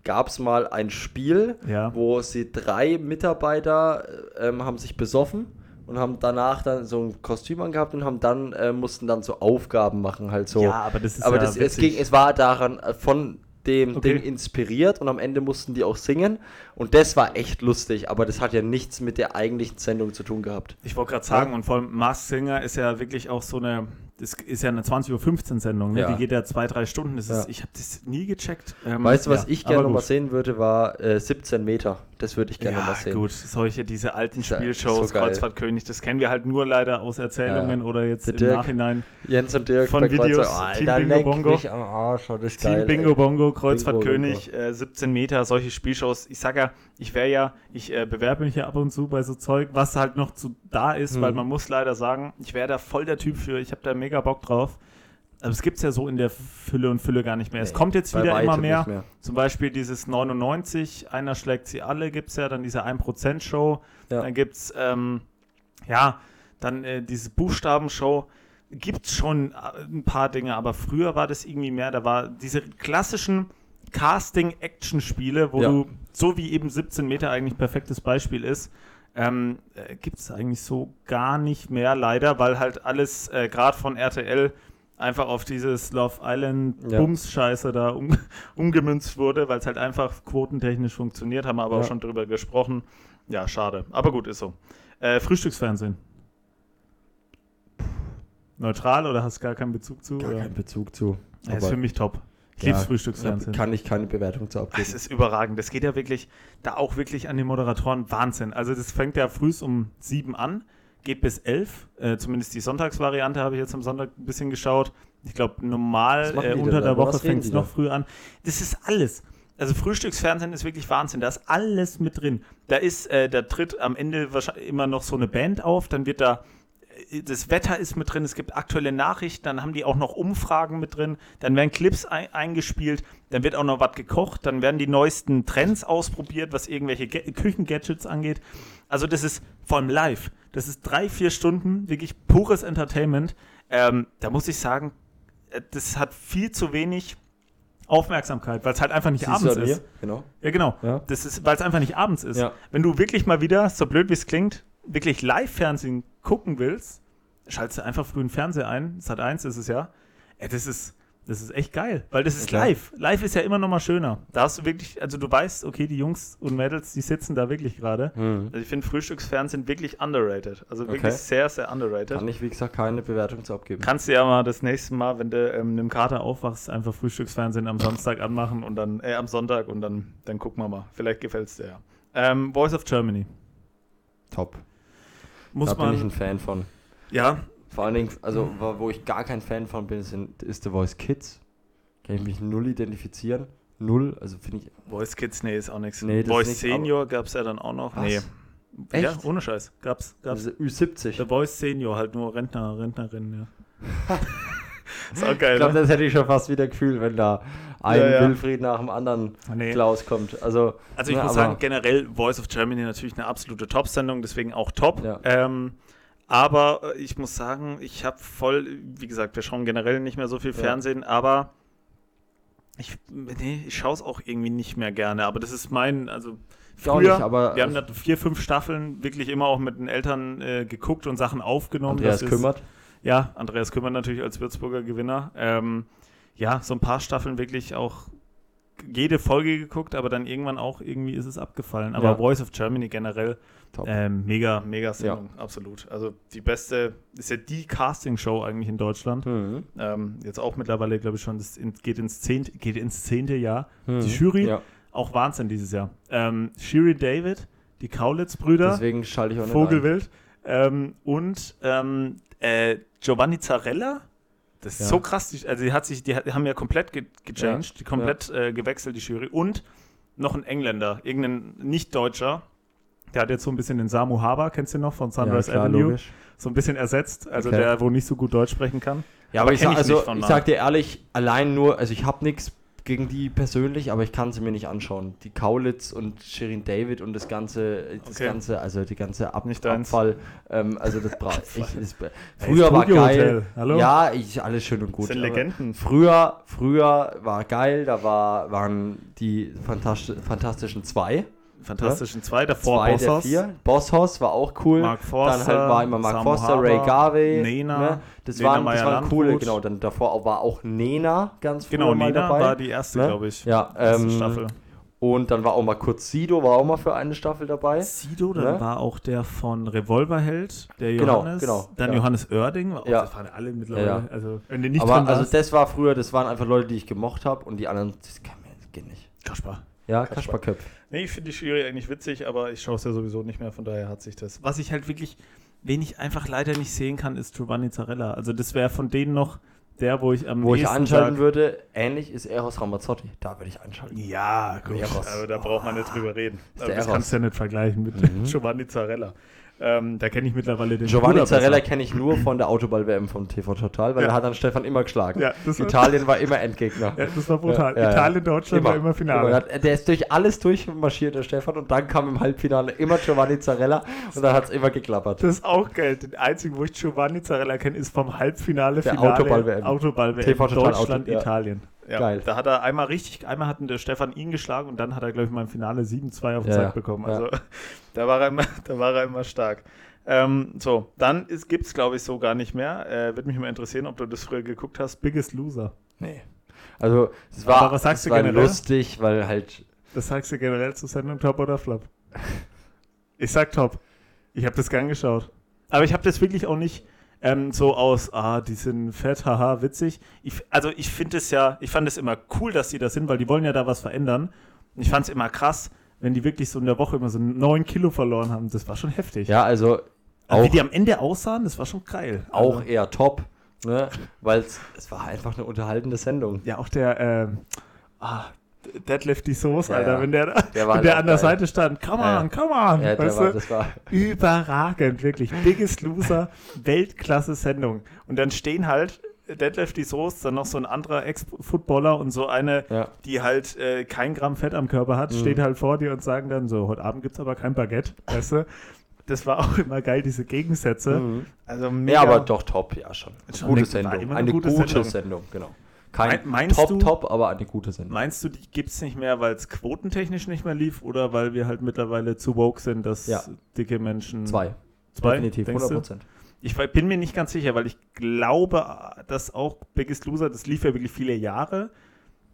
gab es mal ein Spiel, ja. wo sie drei Mitarbeiter äh, ähm, haben sich besoffen und haben danach dann so ein Kostüm angehabt und haben dann äh, mussten dann so Aufgaben machen halt so. Ja, aber das ist aber ja das, es, ging, es war daran äh, von dem Okay. Ding inspiriert und am Ende mussten die auch singen und das war echt lustig, aber das hat ja nichts mit der eigentlichen Sendung zu tun gehabt. Ich wollte gerade sagen, und vor allem Mars Singer ist ja wirklich auch so eine, das ist ja eine 20.15 Uhr Sendung, ne? Ja. die geht ja zwei, drei Stunden. Das ist, Ja. ich habe das nie gecheckt. Ähm, Weißt du, was ja, ich gerne noch mal gut. sehen würde, war äh, 17 Meter. Das würde ich gerne Ja, mal sehen. gut, solche, diese alten Spielshows, so. Kreuzfahrtkönig, das kennen wir halt nur leider aus Erzählungen oder jetzt im Nachhinein. Jens und Dirk Von Videos, Kreuzer- Team Bingo Bongo. Arsch, oh, das ist Team geil, Bingo. Bongo, Kreuzfahrtkönig, äh, 17 Meter, solche Spielshows. Ich sag ja, ich wäre ja, ich äh, bewerbe mich ja ab und zu bei so Zeug, was halt noch zu da ist, Hm. weil man muss leider sagen, ich wäre da voll der Typ für, ich habe da mega Bock drauf. Aber es gibt es ja so in der Fülle und Fülle gar nicht mehr. es Nee, kommt jetzt wieder immer mehr. mehr. Zum Beispiel dieses 99, einer schlägt sie alle, gibt es ja, dann diese 1%-Show. Ja. Dann gibt es, ähm, ja, dann äh, diese Buchstabenshow. Gibt es schon äh, ein paar Dinge, aber früher war das irgendwie mehr. Da war diese klassischen Casting-Action-Spiele, wo Ja. du, so wie eben 17 Meter eigentlich ein perfektes Beispiel ist, ähm, äh, gibt es eigentlich so gar nicht mehr, leider, weil halt alles äh, gerade von RTL einfach auf dieses Love Island Ja. Da um, umgemünzt wurde, weil es halt einfach quotentechnisch funktioniert, haben wir aber Ja. auch schon drüber gesprochen. Ja, schade. Aber gut, ist so. Äh, Frühstücksfernsehen. Neutral oder hast gar keinen Bezug zu? Gar oder? keinen Bezug zu. Ja, ist für mich top. Lieb's Frühstücksfernsehen. Kann ich keine Bewertung zu Es abgeben. ist überragend. Das geht ja wirklich, da auch wirklich an die Moderatoren Wahnsinn. Also das fängt ja früh um sieben an, geht bis elf. Äh, zumindest die Sonntagsvariante habe ich jetzt am Sonntag ein bisschen geschaut. Ich glaube, normal äh, unter der Woche fängt es noch früh an. Das ist alles. Also Frühstücksfernsehen ist wirklich Wahnsinn. Da ist alles mit drin. Da ist, äh, da tritt am Ende wahrscheinlich immer noch so eine Band auf. Dann wird da das Wetter ist mit drin, es gibt aktuelle Nachrichten, dann haben die auch noch Umfragen mit drin, dann werden Clips ein, eingespielt, dann wird auch noch was gekocht, dann werden die neuesten Trends ausprobiert, was irgendwelche Ga- Küchengadgets angeht. Also das ist vor allem live. Das ist drei, vier Stunden, wirklich pures Entertainment. Ähm, da muss ich sagen, äh, das hat viel zu wenig Aufmerksamkeit, weil es halt einfach nicht Siehst abends ist. Genau. Ja, genau. Ja. Das ist, weil es einfach nicht abends ist. Ja. Wenn du wirklich mal wieder, so blöd wie es klingt, wirklich Live-Fernsehen gucken willst, schaltest du einfach früh einen Fernseher ein. Sat 1 ist es ja. Ey, das ist, Das ist echt geil, weil das ist Klar. live. Live ist ja immer noch mal schöner. Da hast du wirklich, also du weißt, okay, die Jungs und Mädels, die sitzen da wirklich gerade. Also ich finde Frühstücksfernsehen wirklich underrated. Also wirklich Okay. sehr, sehr underrated. Kann ich, wie gesagt, keine Bewertung zu abgeben. Kannst du ja mal das nächste Mal, wenn du ähm, im Kater aufwachst, einfach Frühstücksfernsehen am Samstag anmachen und dann, äh, am Sonntag und dann, dann gucken wir mal. Vielleicht gefällt es dir ja. Ähm, Voice of Germany. Top. Muss da bin ich ein man. Fan von. Ja, Vor allen Dingen, also wo ich gar kein Fan von bin, sind, ist The Voice Kids. Kann ich mich null identifizieren. Null, also finde ich. Voice Kids, nee, ist auch nichts. Nee, Voice nix, Senior gab es ja dann auch noch. Was? Nee. Echt? Ja, ohne Scheiß. Gab's, gab's. Also Ü70. The Voice Senior, halt nur Rentner, Rentnerin, ja. ist auch geil, Ich glaube, ne? das hätte ich schon fast wieder gefühlt, wenn da ein Ja, ja. Wilfried nach dem anderen Nee. Klaus kommt. Also, Also ich ne, muss sagen, generell Voice of Germany natürlich eine absolute Top-Sendung, deswegen auch top. Ja. Ähm, aber äh, ich muss sagen, ich habe voll, wie gesagt, wir schauen generell nicht mehr so viel Ja. Fernsehen, aber ich, nee, ich schaue es auch irgendwie nicht mehr gerne. Aber das ist mein, also früher, nicht, aber- wir haben da vier, fünf Staffeln wirklich immer auch mit den Eltern äh, geguckt und Sachen aufgenommen. Andreas Das ist- kümmert. Ja, Andreas Kümmert natürlich als Würzburger Gewinner. Ähm, ja, so ein paar Staffeln wirklich auch jede Folge geguckt, aber dann irgendwann auch irgendwie ist es abgefallen. Aber Ja. Voice of Germany generell Top. ähm, mega, mega Sendung, absolut. Also die beste, ist ja die Castingshow eigentlich in Deutschland. Mhm. Ähm, jetzt auch mittlerweile, glaube ich schon, das geht, ins zehnte, geht ins zehnte Jahr. Mhm. Die Jury, Ja, auch Wahnsinn dieses Jahr. Ähm, Shiri David, die Kaulitz-Brüder. Vogelwild. Ähm, und ähm, äh, Giovanni Zarella. Das ist Ja. so krass. Die, also die, hat sich, die, die haben ja komplett ge gechanged, Ja. die komplett äh, gewechselt, die Jury. Und noch ein Engländer, irgendein Nicht-Deutscher. Der hat jetzt so ein bisschen den Samu Haber, kennst du noch, von. Sunrise ja, klar, Avenue, logisch. so ein bisschen ersetzt. Also Okay. der, wo nicht so gut Deutsch sprechen kann. Ja, aber ich, kenn sag, ich also, nicht von ich sag dir ehrlich, allein nur, also ich habe nichts gegen die persönlich, aber ich kann sie mir nicht anschauen. Die Kaulitz und Shirin David und das ganze, das Okay. ganze, also die ganze Ab Nicht. Abfall, ähm, also das ich. Das, Hey, früher war geil. Ja, ich, alles schön und gut. Das sind Legenden. Früher, früher war geil, da war, waren die Fantastisch, Fantastischen zwei. Fantastischen zwei, davor zwei der Bossos, vier. Bosshaus war auch cool. Mark Forster, dann halt war immer Mark Samu Forster, Ray Haber, Garvey. Nena, ne? Das Lena waren, das waren coole, genau. Dann davor war auch Nena ganz früher Genau, Nina dabei. war die erste, ne? glaube ich. Ja, Erste ähm, Staffel. und dann war auch mal kurz Sido, war auch mal für eine Staffel dabei. Sido, dann Ne? war auch der von Revolverheld, der Genau, Johannes. genau, Dann ja. Johannes Oerding, war auch, Ja. das waren alle mittlerweile. Ja. Also, wenn du nicht Aber also das war früher, das waren einfach Leute, die ich gemocht habe und die anderen, das kann mir das geht nicht. Kaspar. Ja, Kaspar. Kasperköpf. Nee, ich finde die Jury eigentlich witzig, aber ich schaue es ja sowieso nicht mehr, von daher hat sich das. Was ich halt wirklich, wen ich einfach leider nicht sehen kann, ist Giovanni Zarella. Also das wäre von denen noch der, wo ich am Wo ich anschalten sag- würde, ähnlich ist Eros Ramazzotti. Da würde ich einschalten. Ja, gut, Eros. aber da braucht man nicht drüber reden. Das kannst du ja nicht vergleichen mit Mhm. Giovanni Zarella. Ähm, da kenne ich mittlerweile den Giovanni Zarella kenne ich nur von der Autoball-WM vom TV Total, weil Ja. er hat dann Stefan immer geschlagen. Ja, war- Italien war immer Endgegner. Ja, das war brutal. Ja. Italien, Deutschland war immer Finale. Immer. Der ist durch alles durchmarschiert, der Stefan, und dann kam im Halbfinale immer Giovanni Zarella und dann hat es immer geklappert. Das ist auch geil. Den einzigen, wo ich Giovanni Zarella kenne, ist vom Halbfinale Der Finale Autoball-WM. Autoball-WM. TV Total Deutschland, Auto- ja. Italien. Ja, Geil. Da hat er einmal richtig, einmal hat der Stefan ihn geschlagen und dann hat er, glaube ich, mal im Finale 7-2 auf den Ja, Sack ja. bekommen. Ja. Also da war er immer, da war er immer stark. Ähm, so, dann gibt es, glaube ich, so gar nicht mehr. Äh, Würde mich mal interessieren, ob du das früher geguckt hast. Biggest Loser. Nee. Also, es war, Aber was sagst es du war generell? lustig, weil halt. Das sagst du generell zur Sendung Top oder Flop? Ich sag Top. Ich habe das gern geschaut. Aber ich habe das wirklich auch nicht ähm, so aus, ah, die sind fett, haha, witzig. Ich, also ich finde es ja, ich fand es immer cool, dass die das sind, weil die wollen ja da was verändern. Ich fand es immer krass, wenn die wirklich so in der Woche immer so neun Kilo verloren haben. Das war schon heftig. Ja, also. Wie Auch, die am Ende aussahen, das war schon geil. auch Also, eher top, ne? Weil es war einfach eine unterhaltende Sendung. ja, auch der, ähm, ah, Deadlift die Soße, Ja, Alter, wenn der, da- Der wenn der an der. Seite stand, come on, come on. Ja, weißt war, du? das war. Überragend, wirklich. Biggest Loser, Weltklasse-Sendung. Und dann stehen halt Deadlift die Soße, dann noch so ein anderer Ex-Footballer und so eine, Ja. die halt äh, kein Gramm Fett am Körper hat, Mhm. steht halt vor dir und sagen dann so, heute Abend gibt es aber kein Baguette, weißt du? Das war auch immer geil, diese Gegensätze. Mhm. Also mega. Ja, aber doch top, ja schon. Eine Schon gute Sendung. Eine, eine gute, gute Sendung. Sendung. genau. Kein Mein- meinst top, du- top, aber eine gute Sendung. Meinst du, die gibt es nicht mehr, weil es quotentechnisch nicht mehr lief oder weil wir halt mittlerweile zu woke sind, dass Ja. dicke Menschen. Zwei. Zwei? Definitiv, denkst 100 du? Prozent. Ich bin mir nicht ganz sicher, weil ich glaube, dass auch Biggest Loser, das lief ja wirklich viele Jahre.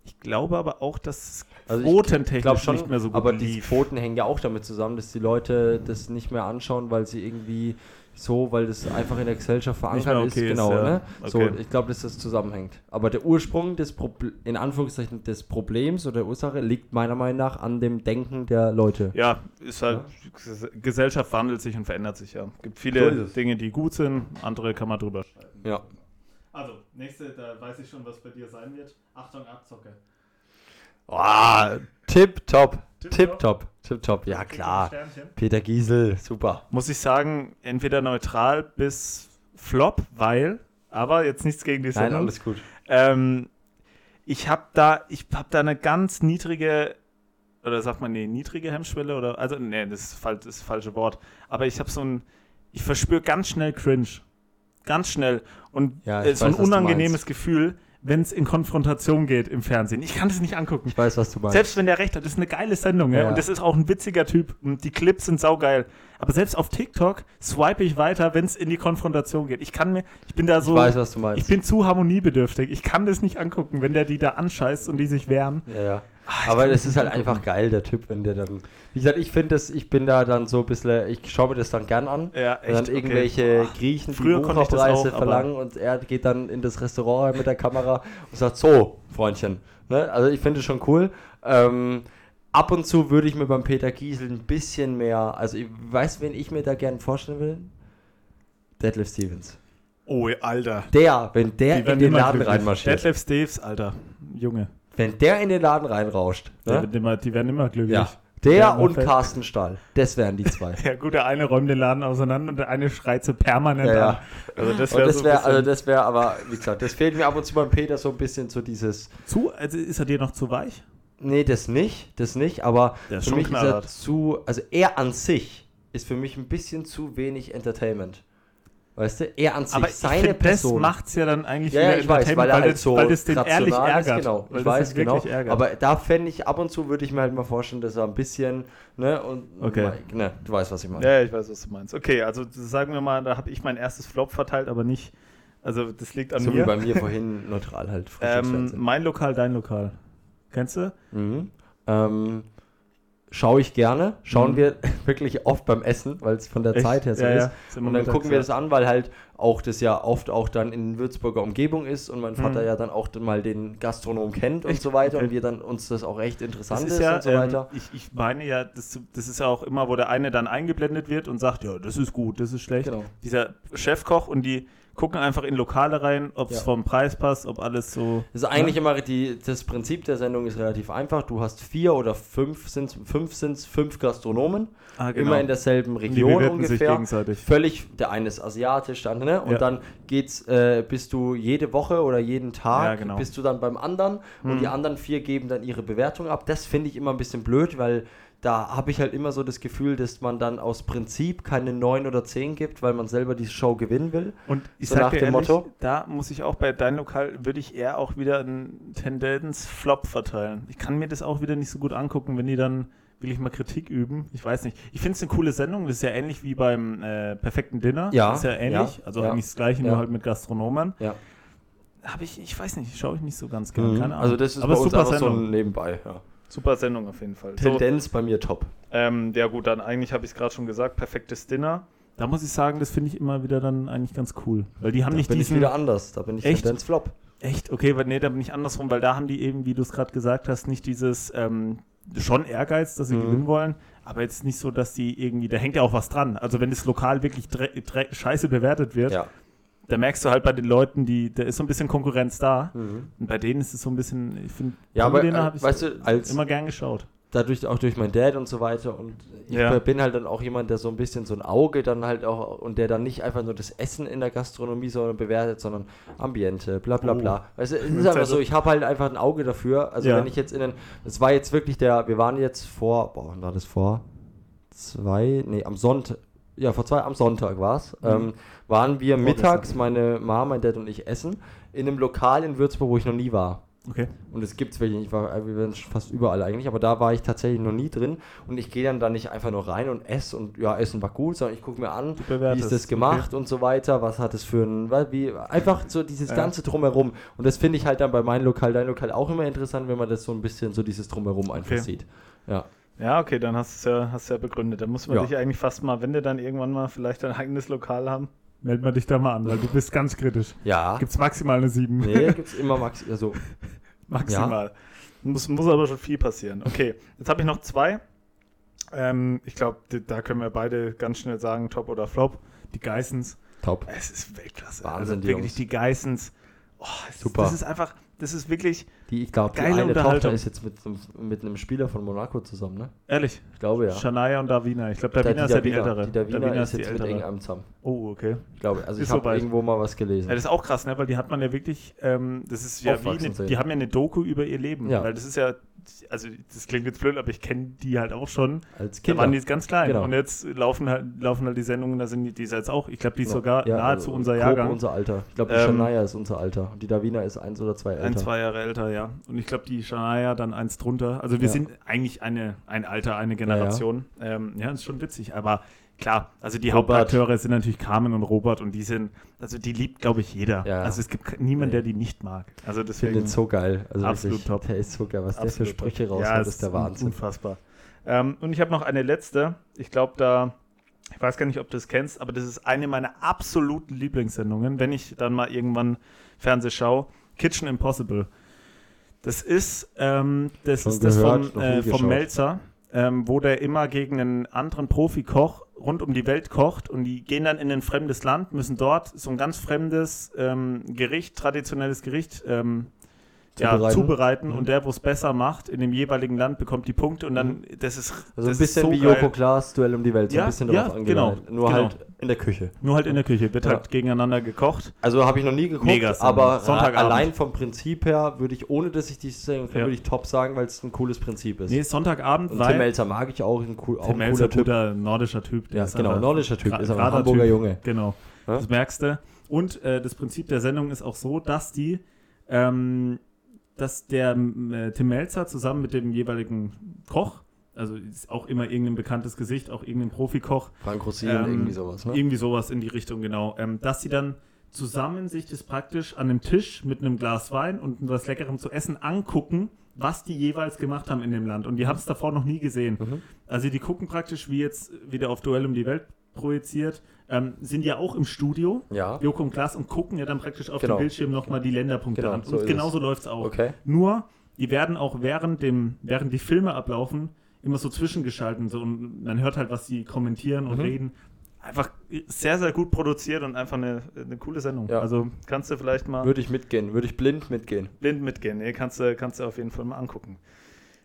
Ich glaube aber auch, dass es Also quotentechnisch schon, nicht mehr so gut aber die lief. Quoten hängen ja auch damit zusammen, dass die Leute das nicht mehr anschauen, weil sie irgendwie so, weil das einfach in der Gesellschaft verankert ist. okay ist, Genau, ja. ne? So, Okay. ich glaube, dass das zusammenhängt. Aber der Ursprung des Proble in Anführungszeichen des Problems oder der Ursache liegt meiner Meinung nach an dem Denken der Leute. Ja, ist halt, Gesellschaft wandelt sich und verändert sich ja. gibt So viele ist es. Dinge, die gut sind, andere kann man drüber schreiben. Ja. Also, nächste, da weiß ich schon, was bei dir sein wird. Achtung, Abzocke. Oh, tip top, Tip tip top, tip top. Ja klar. Peter Giesel, super. Muss ich sagen, entweder neutral bis Flop, weil, aber jetzt nichts gegen die Nein, Sendung. alles gut. Ähm, ich habe da, ich habe da eine ganz niedrige, oder sagt man, nee, niedrige Hemmschwelle oder, also, nee, das ist, das ist das falsche Wort. Aber ich habe so ein, ich verspüre ganz schnell Cringe. Ganz schnell. Und Ja, äh, so weiß, ein unangenehmes. Gefühl, wenn es in Konfrontation geht im Fernsehen. Ich kann das nicht angucken. Ich weiß, was du meinst. Selbst wenn der recht hat, das ist eine geile Sendung, ja. Ja. Und das ist auch ein witziger Typ. Und die Clips sind saugeil. Aber selbst auf TikTok swipe ich weiter, wenn es in die Konfrontation geht. Ich kann mir, ich bin da ich so, weiß, was du meinst. ich bin zu harmoniebedürftig. Ich kann das nicht angucken, wenn der die da anscheißt und die sich wehren. Ja, ja. Ah, ich Aber das ist halt nicht einfach geil, der Typ, wenn der dann. Wie gesagt, ich finde das, ich bin da dann so ein bisschen, ich schaue mir das dann gern an. Ja, Wenn dann okay. irgendwelche Boah. Griechen, die Früher das Bucherpreise verlangen und er geht dann in das Restaurant mit der Kamera und sagt, so, Freundchen. Ne? Also ich finde es schon cool. Ähm, ab und zu würde ich mir beim Peter Giesel ein bisschen mehr, also ich weiß, wen ich mir da gerne vorstellen will? Deadlift Stevens. Oh, Alter. Der, wenn der Die in den Laden reinmarschiert, Deadlift Steves, Alter. Junge. Wenn der in den Laden reinrauscht, Der ne? wird immer, die werden immer glücklich. ja, der und. Carsten Stahl, das wären die zwei. Ja, gut, der eine räumt den Laden auseinander und der eine schreit so permanent Ja, ja. an. Also das wäre so ein also das wäre aber, wie gesagt, das fehlt mir ab und zu beim Peter so ein bisschen so dieses, zu, also ist er dir noch zu weich? nee, das nicht, das nicht, aber Der für mich ist er knallhart. zu, also er an sich ist für mich ein bisschen zu wenig Entertainment. Weißt du, er an sich, Aber ich seine find, das Person. macht's ja dann eigentlich ja, ja, wieder ich weiß, weil er halt das, so weil das den ehrlich rational ist, ärgert. genau. Ich das weiß, genau. ärgert. Aber da fände ich, ab und zu würde ich mir halt mal vorstellen, dass er ein bisschen, ne, und, Okay. ne, du weißt, was ich meine. Ja, ich weiß, was du meinst. Okay, also sagen wir mal, da habe ich mein erstes Flop verteilt, aber nicht. Also das liegt an so wie mir. bei mir vorhin neutral halt. ähm, mein Lokal, dein Lokal. Kennst du? Mhm. Ähm, schaue ich gerne. Schauen Mhm. wir wirklich oft beim Essen, weil es von der Echt? Zeit her so Ja, ist. ja. Ist Und dann gucken wir das an, weil halt auch das ja oft auch dann in Würzburger Umgebung ist und mein Vater Mhm. ja dann auch dann mal den Gastronom kennt und Echt? so weiter Okay. und wir dann uns das auch echt interessant ist, ist ja, und so ähm, weiter. ich, ich meine ja, das, das ist ja auch immer, wo der eine dann eingeblendet wird und sagt, ja, das ist gut, das ist schlecht. Genau. Dieser Chefkoch und die gucken einfach in Lokale rein, ob es Ja. vom Preis passt, ob alles so. Das ist eigentlich immer die, das Prinzip der Sendung ist relativ einfach. Du hast vier oder fünf sind fünf sind's, fünf Gastronomen, Ah, immer in derselben Und die Region bewerten sich ungefähr. gegenseitig. Völlig, der eine ist asiatisch, andere, ne? Und Ja. dann geht's, äh, bist du jede Woche oder jeden Tag, Ja, genau. bist du dann beim anderen und Mhm. die anderen vier geben dann ihre Bewertung ab. Das finde ich immer ein bisschen blöd, weil da habe ich halt immer so das Gefühl, dass man dann aus Prinzip keine neun oder zehn gibt, weil man selber die Show gewinnen will. Und ich So sag nach dir dem ehrlich, Motto? da muss ich auch bei deinem Lokal, würde ich eher auch wieder einen Tendenz-Flop verteilen. Ich kann mir das auch wieder nicht so gut angucken, wenn die dann will ich mal Kritik üben. Ich weiß nicht. Ich finde es eine coole Sendung. Das ist ja ähnlich wie beim äh, perfekten Dinner. Ja, Das ist ja ähnlich. ja, also ja, eigentlich das gleiche, ja. nur halt mit Gastronomen. Ja. Habe ich, ich weiß nicht, schaue ich nicht so ganz gerne. Keine Ahnung. Also das ist Aber bei uns super so Sendung. ein Nebenbei. Ja. Super Sendung auf jeden Fall. So, Tendenz bei mir top. ähm, ja gut, dann eigentlich habe ich es gerade schon gesagt, perfektes Dinner. Da muss ich sagen, das finde ich immer wieder dann eigentlich ganz cool. Weil die haben Da nicht bin ich diesen... wieder anders. Da bin ich Echt? Tendenz flop. Echt? Okay, weil nee, da bin ich andersrum, weil da haben die eben, wie du es gerade gesagt hast, nicht dieses ähm, schon Ehrgeiz, dass sie Mhm. gewinnen wollen, aber jetzt nicht so, dass die irgendwie, da hängt ja auch was dran. Also wenn das Lokal wirklich dre dre scheiße bewertet wird, Ja. Da merkst du halt bei den Leuten, die, da ist so ein bisschen Konkurrenz da. Mhm. Und bei denen ist es so ein bisschen, ich finde, Ja, aber Dinner äh, habe ich weißt du, als immer gern geschaut. dadurch auch durch meinen Dad und so weiter und ich Ja. bin halt dann auch jemand, der so ein bisschen so ein Auge dann halt auch und der dann nicht einfach nur das Essen in der Gastronomie so bewertet, sondern Ambiente, bla bla Oh. bla. Weißt du, es ist einfach so, ich habe halt einfach ein Auge dafür. Also Ja. wenn ich jetzt in den, das war jetzt wirklich der, wir waren jetzt vor, boah, wann war das vor? Zwei, nee, am Sonntag, ja, vor zwei, am Sonntag war es, Mhm. ähm, waren wir mittags, meine Mama, mein Dad und ich essen, in einem Lokal in Würzburg, wo ich noch nie war. Okay. Und es gibt es wirklich, ich war wir waren fast überall eigentlich, aber da war ich tatsächlich noch nie drin. Und ich gehe dann da nicht einfach nur rein und esse und ja, Essen war gut, sondern ich gucke mir an, wie ist das gemacht und so weiter, was hat es für ein, wie, einfach so dieses Ja. ganze Drumherum. Und das finde ich halt dann bei meinem Lokal, dein Lokal auch immer interessant, wenn man das so ein bisschen, so dieses Drumherum einfach Okay. sieht. Ja. Ja, okay, dann hast du es ja, hast du ja begründet. Da muss man Ja. dich eigentlich fast mal, wenn wir dann irgendwann mal vielleicht ein eigenes Lokal haben, meld mal dich da mal an, weil du bist ganz kritisch. Ja. Gibt's maximal eine 7. Nee, gibt es immer Max, also Maximal. Muss, muss aber schon viel passieren. Okay, jetzt habe ich noch zwei. Ähm, ich glaube, da können wir beide ganz schnell sagen, Top oder Flop. Die Geissens. top. Es ist Weltklasse. Wahnsinn, also die wirklich Jungs. die Geissens. Oh, es Super. Ist, das ist einfach, das ist wirklich, Die, ich glaube, die eine. Tochter ist jetzt mit, einem- mit einem Spieler von Monaco zusammen, ne? ehrlich, Ich glaube ja. Shania und Davina. Ich glaube, Da- Davina ist ja die ältere. Die Davina, Davina ist jetzt mit irgendeinem zusammen. Oh, okay. Ich glaube, also Ist ich habe irgendwo mal was gelesen. Ja, das ist auch krass, ne? weil die hat man ja wirklich, ähm, das ist ja wie, eine, die haben ja eine Doku über ihr Leben. Ja. Weil das ist ja, also das klingt jetzt blöd, aber ich kenne die halt auch schon. Als Da Kinder. waren die ganz klein. Genau. Und jetzt laufen halt, laufen halt die Sendungen, da sind die, die ist jetzt auch, ich glaube, die ist Ja. sogar Ja, nahezu also unser Jahrgang. unser Alter. Ich glaube, die Ähm, Shania ist unser Alter. Und die Davina ist eins oder zwei älter. Ein, zwei Jahre älter, ja. Und ich glaube, die Shania dann eins drunter. Also wir Ja. sind eigentlich eine, ein Alter, eine Generation. Ja, ähm, ja ist schon witzig. Aber klar, also die Hauptakteure sind natürlich Carmen und Robert und die sind, also die liebt, glaube ich, jeder. Ja. Also es gibt niemanden, der die nicht mag. Also Ich finde den so geil. Also Absolut wirklich, top. Der ist so geil. Was der für absolut Sprüche raushaut, ja, ist der Wahnsinn. Unfassbar. Ähm, und ich habe noch eine letzte. Ich glaube, da, ich weiß gar nicht, ob du es kennst, aber das ist eine meiner absoluten Lieblingssendungen, wenn ich dann mal irgendwann Fernseh schaue. Kitchen Impossible. Das ist, ähm, das, Schon ist das gehört, noch nie äh, vom. Melzer, ähm, wo der immer gegen einen anderen Profikoch rund um die Welt kocht und die gehen dann in ein fremdes Land, müssen dort so ein ganz fremdes ähm, Gericht, traditionelles Gericht ähm, ja, Zubereiten. zubereiten Mhm. und der, wo es besser macht, in dem jeweiligen Land bekommt die Punkte und dann, das ist, Also ein das bisschen ist so wie. Joko Klaas Duell um die Welt, so Ja, ein bisschen ja, drauf angeleitet. genau, Nur genau. halt in der Küche. Nur halt in der Küche, wird Ja. halt gegeneinander gekocht. Also habe ich noch nie geguckt, Mega aber allein vom Prinzip her würde ich, ohne dass ich die Sendung kenne, Ja. würde ich top sagen, weil es ein cooles Prinzip ist. Nee, Sonntagabend, Und weil Tim Melzer mag ich auch, ein, cool, auch Tim ein Melzer, cooler Typ. guter nordischer Typ. der Ja, ist genau, nordischer Typ, ist aber ein Hamburger Typ. Junge. Genau, das merkst du. Und äh, das Prinzip der Sendung ist auch so, dass die, ähm, dass der äh, Tim Melzer zusammen mit dem jeweiligen Koch, also ist auch immer irgendein bekanntes Gesicht, auch irgendein Profikoch, Frank Rossin, Ähm, irgendwie sowas, ne? Irgendwie sowas in die Richtung, genau. Ähm, dass sie dann zusammen sich das praktisch an einem Tisch mit einem Glas Wein und was Leckerem zu essen angucken, was die jeweils gemacht haben in dem Land. Und die haben es davor noch nie gesehen. Mhm. Also die gucken praktisch, wie jetzt wieder auf Duell um die Welt projiziert, ähm, sind ja auch im Studio, Ja, Joko und Klaas, und gucken ja dann praktisch auf Genau. dem Bildschirm nochmal die Länderpunkte Genau, an. so und ist genauso läuft es auch. okay. Nur, die werden auch während dem, während die Filme ablaufen, immer so zwischengeschalten. So, und man hört halt, was sie kommentieren und Mhm. reden. Einfach sehr, sehr gut produziert und einfach eine, eine coole Sendung. Ja. Also kannst du vielleicht mal Würde ich mitgehen, würde ich blind mitgehen. blind mitgehen. Nee, kannst, du, kannst du auf jeden Fall mal angucken.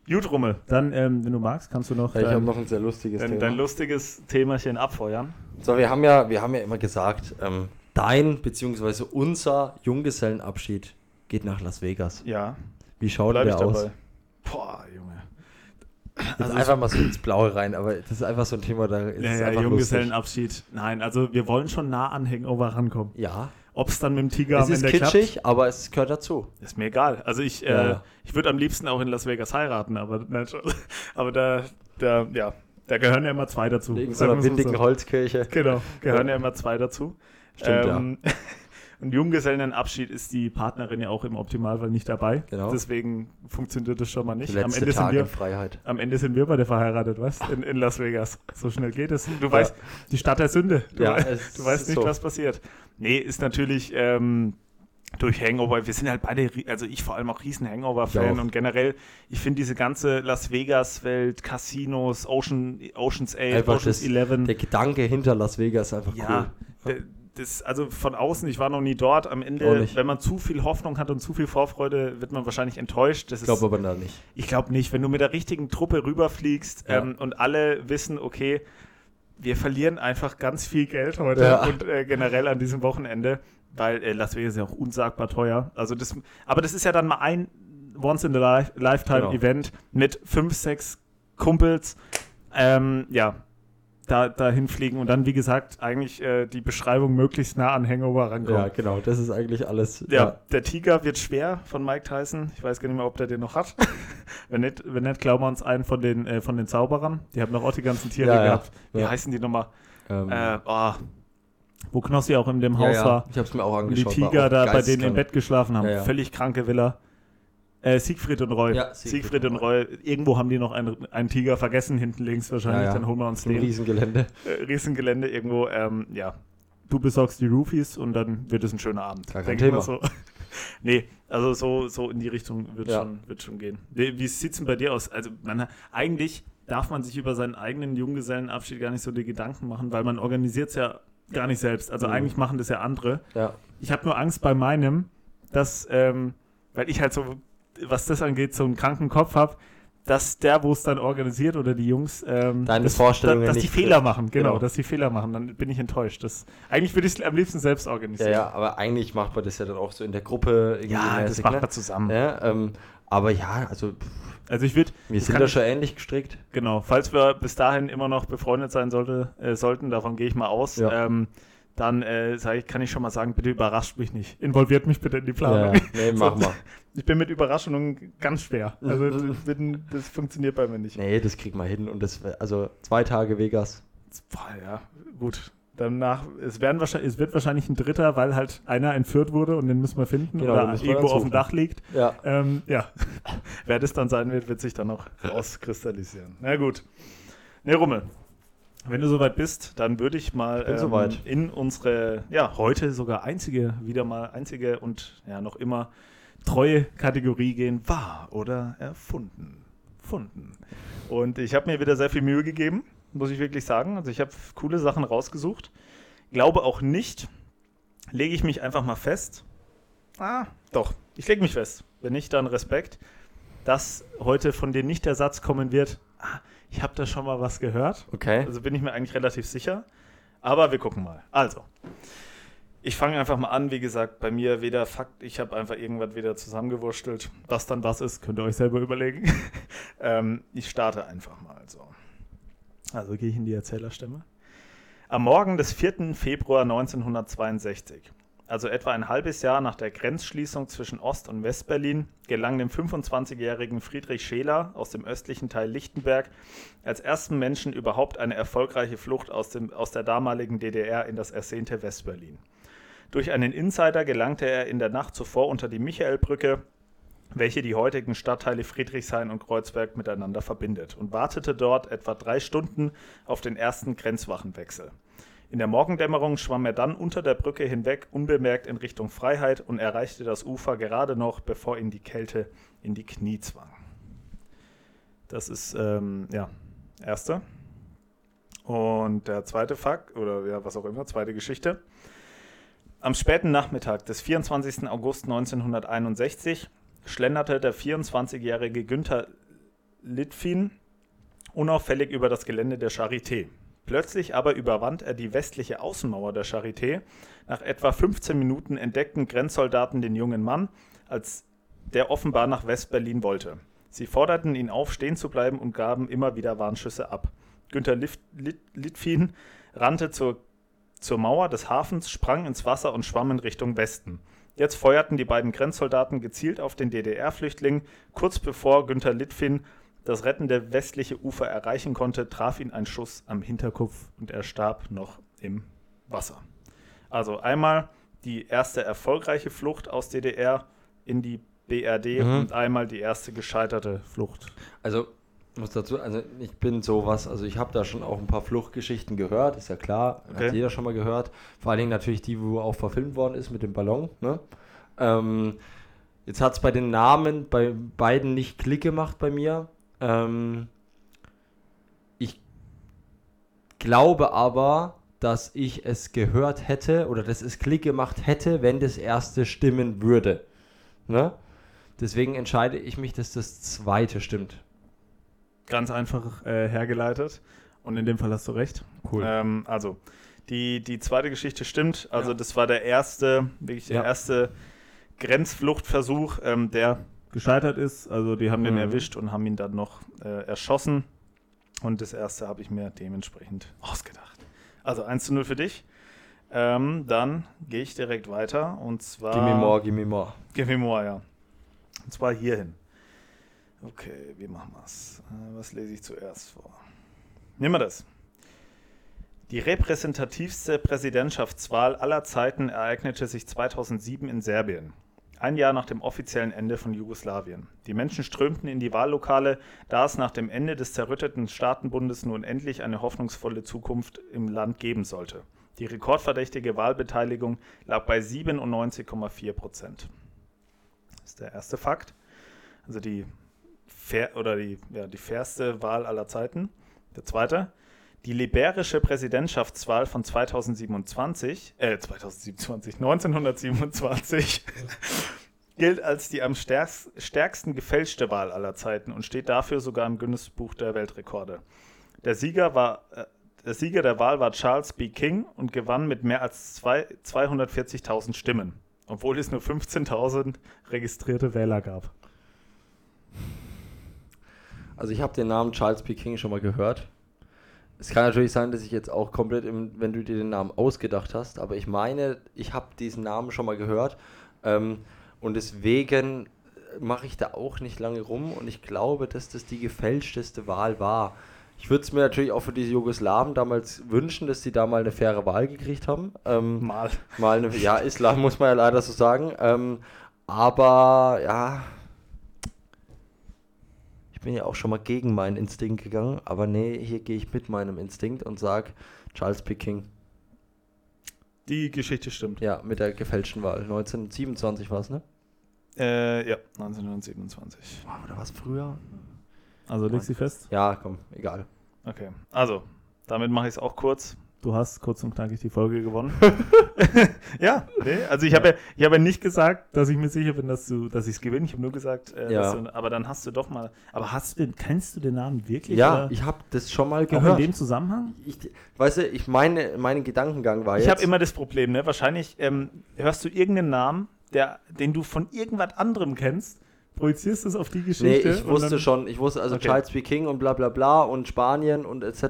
Gut, Rummel. Dann, ähm, wenn du magst, kannst du noch Ja, ich habe dein, noch ein sehr lustiges dein, Thema. dein lustiges Themachen abfeuern. So, wir haben ja, wir haben ja immer gesagt, ähm, dein bzw. unser Junggesellenabschied geht nach Las Vegas. Ja, Wie schaut bleib der aus? dabei. Boah, Junge. Jetzt Also einfach mal so ins Blaue rein, aber das ist einfach so ein Thema, da ist Ja, es ja, einfach lustig. Junggesellenabschied. Nein, also wir wollen schon nah an Hangover rankommen. Ja, Ob es dann mit dem Tiger es am ist Ende klappt, kitschig, aber es gehört dazu. ist mir egal. Also ich, Ja, äh, ja. ich würde am liebsten auch in Las Vegas heiraten, aber, aber da, da, ja, da gehören ja immer zwei dazu. Wegen so einer windigen so. Holzkirche. Genau, gehören ja immer zwei dazu. Stimmt, Ähm, Und Junggesellenabschied ist die Partnerin ja auch im Optimalfall nicht dabei. Genau. Deswegen funktioniert das schon mal nicht. Der Am Ende, sind wir, Freiheit. am Ende sind wir beide verheiratet, was? In, in Las Vegas. So schnell geht es. Du Ja. weißt, die Stadt der Sünde. Du, Ja, wei- es du weißt nicht, so. was passiert. Nee, ist natürlich ähm, durch Hangover. Wir sind halt beide, also ich vor allem auch riesen Hangover-Fan und generell, ich finde diese ganze Las Vegas-Welt, Casinos, Ocean, Oceans 8, Einfach Oceans das- 11. Der Gedanke hinter Las Vegas einfach Ja, cool. d- das, also von außen, ich war noch nie dort. Am Ende, wenn man zu viel Hoffnung hat und zu viel Vorfreude, wird man wahrscheinlich enttäuscht. Das Ich glaube aber da nicht. ich glaube nicht. Wenn du mit der richtigen Truppe rüberfliegst Ja. ähm, und alle wissen, okay, wir verlieren einfach ganz viel Geld heute Ja. und äh, generell an diesem Wochenende, weil äh, Las Vegas ist ja auch unsagbar teuer. Also das, aber das ist ja dann mal ein Once-in-a-Lifetime-Event mit fünf, sechs Kumpels. Ähm, ja, da, dahin fliegen und dann, wie gesagt, eigentlich äh, die Beschreibung möglichst nah an Hangover rankommen. Ja, genau, das ist eigentlich alles. Ja, ja, der Tiger wird schwer von Mike Tyson. Ich weiß gar nicht mehr, ob der den noch hat. wenn, nicht, wenn nicht, glauben wir uns einen von den, äh, von den Zauberern. Die haben noch auch die ganzen Tiere Ja, ja. gehabt. Wie Ja. heißen die nochmal? Ähm, Äh, oh, wo Knossi auch in dem Haus war. ich habe es mir auch Und die angeschaut. war Tiger da bei denen im. Bett geschlafen haben. Völlig kranke Villa. Äh, Siegfried und Roy. Ja, Siegfried, Siegfried und und Roy. Irgendwo haben die noch einen, einen Tiger vergessen, hinten links wahrscheinlich. Ja, ja. Dann holen wir uns den. Riesengelände. Äh, Riesengelände irgendwo. Ähm, ja. Du besorgst die Roofies und dann wird es ein schöner Abend. Gar kein Denk ich mal Thema. So. nee, also so, so in die Richtung wird, Ja. schon, wird schon gehen. Wie, wie sieht es denn bei dir aus? Also man, eigentlich darf man sich über seinen eigenen Junggesellenabschied gar nicht so die Gedanken machen, weil man organisiert es ja gar nicht selbst. Also Mhm. eigentlich machen das ja andere. Ja. Ich habe nur Angst bei meinem, dass, ähm, weil ich halt so, was das angeht, so einen kranken Kopf habe, dass der, wo es dann organisiert oder die Jungs, ähm, Deine das, Vorstellungen dass die nicht Fehler trifft. machen, genau, Genau. dass die Fehler machen, dann bin ich enttäuscht. Das, eigentlich würde ich es am liebsten selbst Ja, organisieren. ja, aber eigentlich macht man das ja dann auch so in der Gruppe irgendwie Ja, das mäßig, macht ne? man zusammen. Ja, ähm, aber ja, also Also ich würde, wir Das sind da schon ähnlich gestrickt. genau, falls wir bis dahin immer noch befreundet sein sollte, äh, sollten, davon gehe ich mal aus, Ja. ähm, dann äh, ich, kann ich schon mal sagen, bitte überrascht mich nicht. Involviert mich bitte in die Planung. nee, mach mal. Ich bin mit Überraschungen ganz schwer. Also bin, das funktioniert bei mir nicht. Nee, das kriegt man hin und das, also zwei Tage Vegas. Boah, ja, gut. Danach, es, werden wahrscheinlich, es wird wahrscheinlich ein Dritter, weil halt einer entführt wurde und den müssen wir finden Genau, oder irgendwo auf dem. Dach liegt. Ja. Ähm, ja, wer das dann sein wird, wird sich dann noch rauskristallisieren. Na gut. Ne, Rummel. Wenn du soweit bist, dann würde ich mal bin soweit. in unsere, ja, heute sogar einzige, wieder mal einzige und ja, noch immer treue Kategorie gehen. Wahr oder erfunden? Funden. Und ich habe mir wieder sehr viel Mühe gegeben, muss ich wirklich sagen. Also ich habe coole Sachen rausgesucht. Glaube auch nicht, lege ich mich einfach mal fest. Ah, doch, ich lege mich fest. Wenn nicht, dann Respekt, dass heute von dir nicht der Satz kommen wird, ah, ich habe da schon mal was gehört. Okay. Also bin ich mir eigentlich relativ sicher. Aber wir gucken mal. Also, ich fange einfach mal an. Wie gesagt, bei mir weder Fakt, ich habe einfach irgendwas wieder zusammengewurstelt. Was dann was ist, könnt ihr euch selber überlegen. ähm, ich starte einfach mal. So. Also gehe ich in die Erzählerstimme. Am Morgen des 4. Februar 1962, also etwa ein halbes Jahr nach der Grenzschließung zwischen Ost- und Westberlin, gelang dem 25-jährigen Friedrich Scheler aus dem östlichen Teil Lichtenberg als ersten Menschen überhaupt eine erfolgreiche Flucht aus, dem, aus der damaligen DDR in das ersehnte Westberlin. Durch einen Insider gelangte er in der Nacht zuvor unter die Michaelbrücke, welche die heutigen Stadtteile Friedrichshain und Kreuzberg miteinander verbindet, und wartete dort etwa drei Stunden auf den ersten Grenzwachenwechsel. In der Morgendämmerung schwamm er dann unter der Brücke hinweg unbemerkt in Richtung Freiheit und erreichte das Ufer gerade noch, bevor ihn die Kälte in die Knie zwang. Das ist, ähm, ja, erste. Und der zweite Fakt, oder ja, was auch immer, zweite Geschichte. Am späten Nachmittag des 24. August 1961 schlenderte der 24-jährige Günther Litfin unauffällig über das Gelände der Charité. Plötzlich aber überwand er die westliche Außenmauer der Charité. Nach etwa 15 Minuten entdeckten Grenzsoldaten den jungen Mann, als der offenbar nach Westberlin wollte. Sie forderten ihn auf, stehen zu bleiben und gaben immer wieder Warnschüsse ab. Günther Lif- Lit Litfin rannte zur, zur Mauer des Hafens, sprang ins Wasser und schwamm in Richtung Westen. Jetzt feuerten die beiden Grenzsoldaten gezielt auf den DDR-Flüchtling. Kurz bevor Günther Litfin das rettende westliche Ufer erreichen konnte, traf ihn ein Schuss am Hinterkopf und er starb noch im Wasser. Also einmal die erste erfolgreiche Flucht aus DDR in die BRD Mhm. und einmal die erste gescheiterte Flucht. Also, ich muss dazu, also ich bin sowas, also ich habe da schon auch ein paar Fluchtgeschichten gehört, ist ja klar, Okay. hat jeder schon mal gehört. Vor allen Dingen natürlich die, wo auch verfilmt worden ist mit dem Ballon. Ne? Ähm, jetzt hat es bei den Namen bei beiden nicht Klick gemacht bei mir. Ähm, ich glaube aber, dass ich es gehört hätte oder dass es Klick gemacht hätte, wenn das erste stimmen würde. Ne? Deswegen entscheide ich mich, dass das zweite stimmt. Ganz einfach äh, hergeleitet. Und in dem Fall hast du recht. Cool. Ähm, also, die, die zweite Geschichte stimmt. Also, Ja. das war der erste, wirklich der Ja. erste Grenzfluchtversuch, ähm, der gescheitert ist. Also, die haben den Mhm. erwischt und haben ihn dann noch äh, erschossen. Und das erste habe ich mir dementsprechend ausgedacht. Also 1 zu 0 für dich. Ähm, dann gehe ich direkt weiter und zwar. Gimme more, gimme more. Gimme more, ja. Und zwar hierhin. Okay, wie machen wir es? Was lese ich zuerst vor? Nehmen wir das. Die repräsentativste Präsidentschaftswahl aller Zeiten ereignete sich 2007 in Serbien. Ein Jahr nach dem offiziellen Ende von Jugoslawien. Die Menschen strömten in die Wahllokale, da es nach dem Ende des zerrütteten Staatenbundes nun endlich eine hoffnungsvolle Zukunft im Land geben sollte. Die rekordverdächtige Wahlbeteiligung lag bei 97,4 Prozent. Das ist der erste Fakt. Also die fair, oder die, ja, die fairste Wahl aller Zeiten. Der zweite, die liberische Präsidentschaftswahl von 2027, äh, 2027, 1927 gilt als die am stärksten gefälschte Wahl aller Zeiten und steht dafür sogar im Guinness-Buch der Weltrekorde. Der Sieger, war, äh, der Sieger der Wahl war Charles B. King und gewann mit mehr als 240.000 Stimmen, obwohl es nur 15.000 registrierte Wähler gab. Also ich habe den Namen Charles P. King schon mal gehört. Es kann natürlich sein, dass ich jetzt auch komplett, im, wenn du dir den Namen ausgedacht hast, aber ich meine, ich habe diesen Namen schon mal gehört ähm, und deswegen mache ich da auch nicht lange rum und ich glaube, dass das die gefälschteste Wahl war. Ich würde es mir natürlich auch für diese Jugoslawen damals wünschen, dass sie da mal eine faire Wahl gekriegt haben. Ähm, mal. Mal eine, ja, Islam muss man ja leider so sagen. Ähm, aber ja, bin ja auch schon mal gegen meinen Instinkt gegangen, aber nee, hier gehe ich mit meinem Instinkt und sage Charles P. King. Die Geschichte stimmt. Ja, mit der gefälschten Wahl. 1927 war es, ne? Äh, ja, 1927. Oder was früher? Also legst du fest? Ja, komm, egal. Okay, also, damit mache ich es auch kurz du hast kurz und knackig die Folge gewonnen. ja, nee, also ich habe ja, ich habe ja nicht gesagt, dass ich mir sicher bin, dass du, dass ich es gewinne. Ich habe nur gesagt, äh, ja. du, aber dann hast du doch mal. Aber hast du den, kennst du den Namen wirklich? Ja, ich habe das schon mal gehört. Auch in dem Zusammenhang? Ich, weißt du, ich meine, mein Gedankengang war ich jetzt. Ich habe immer das Problem, ne? Wahrscheinlich ähm, hörst du irgendeinen Namen, der, den du von irgendwas anderem kennst projizierst du es auf die Geschichte? Nee, ich wusste schon, ich wusste also okay. Charles B. King und bla bla bla und Spanien und etc.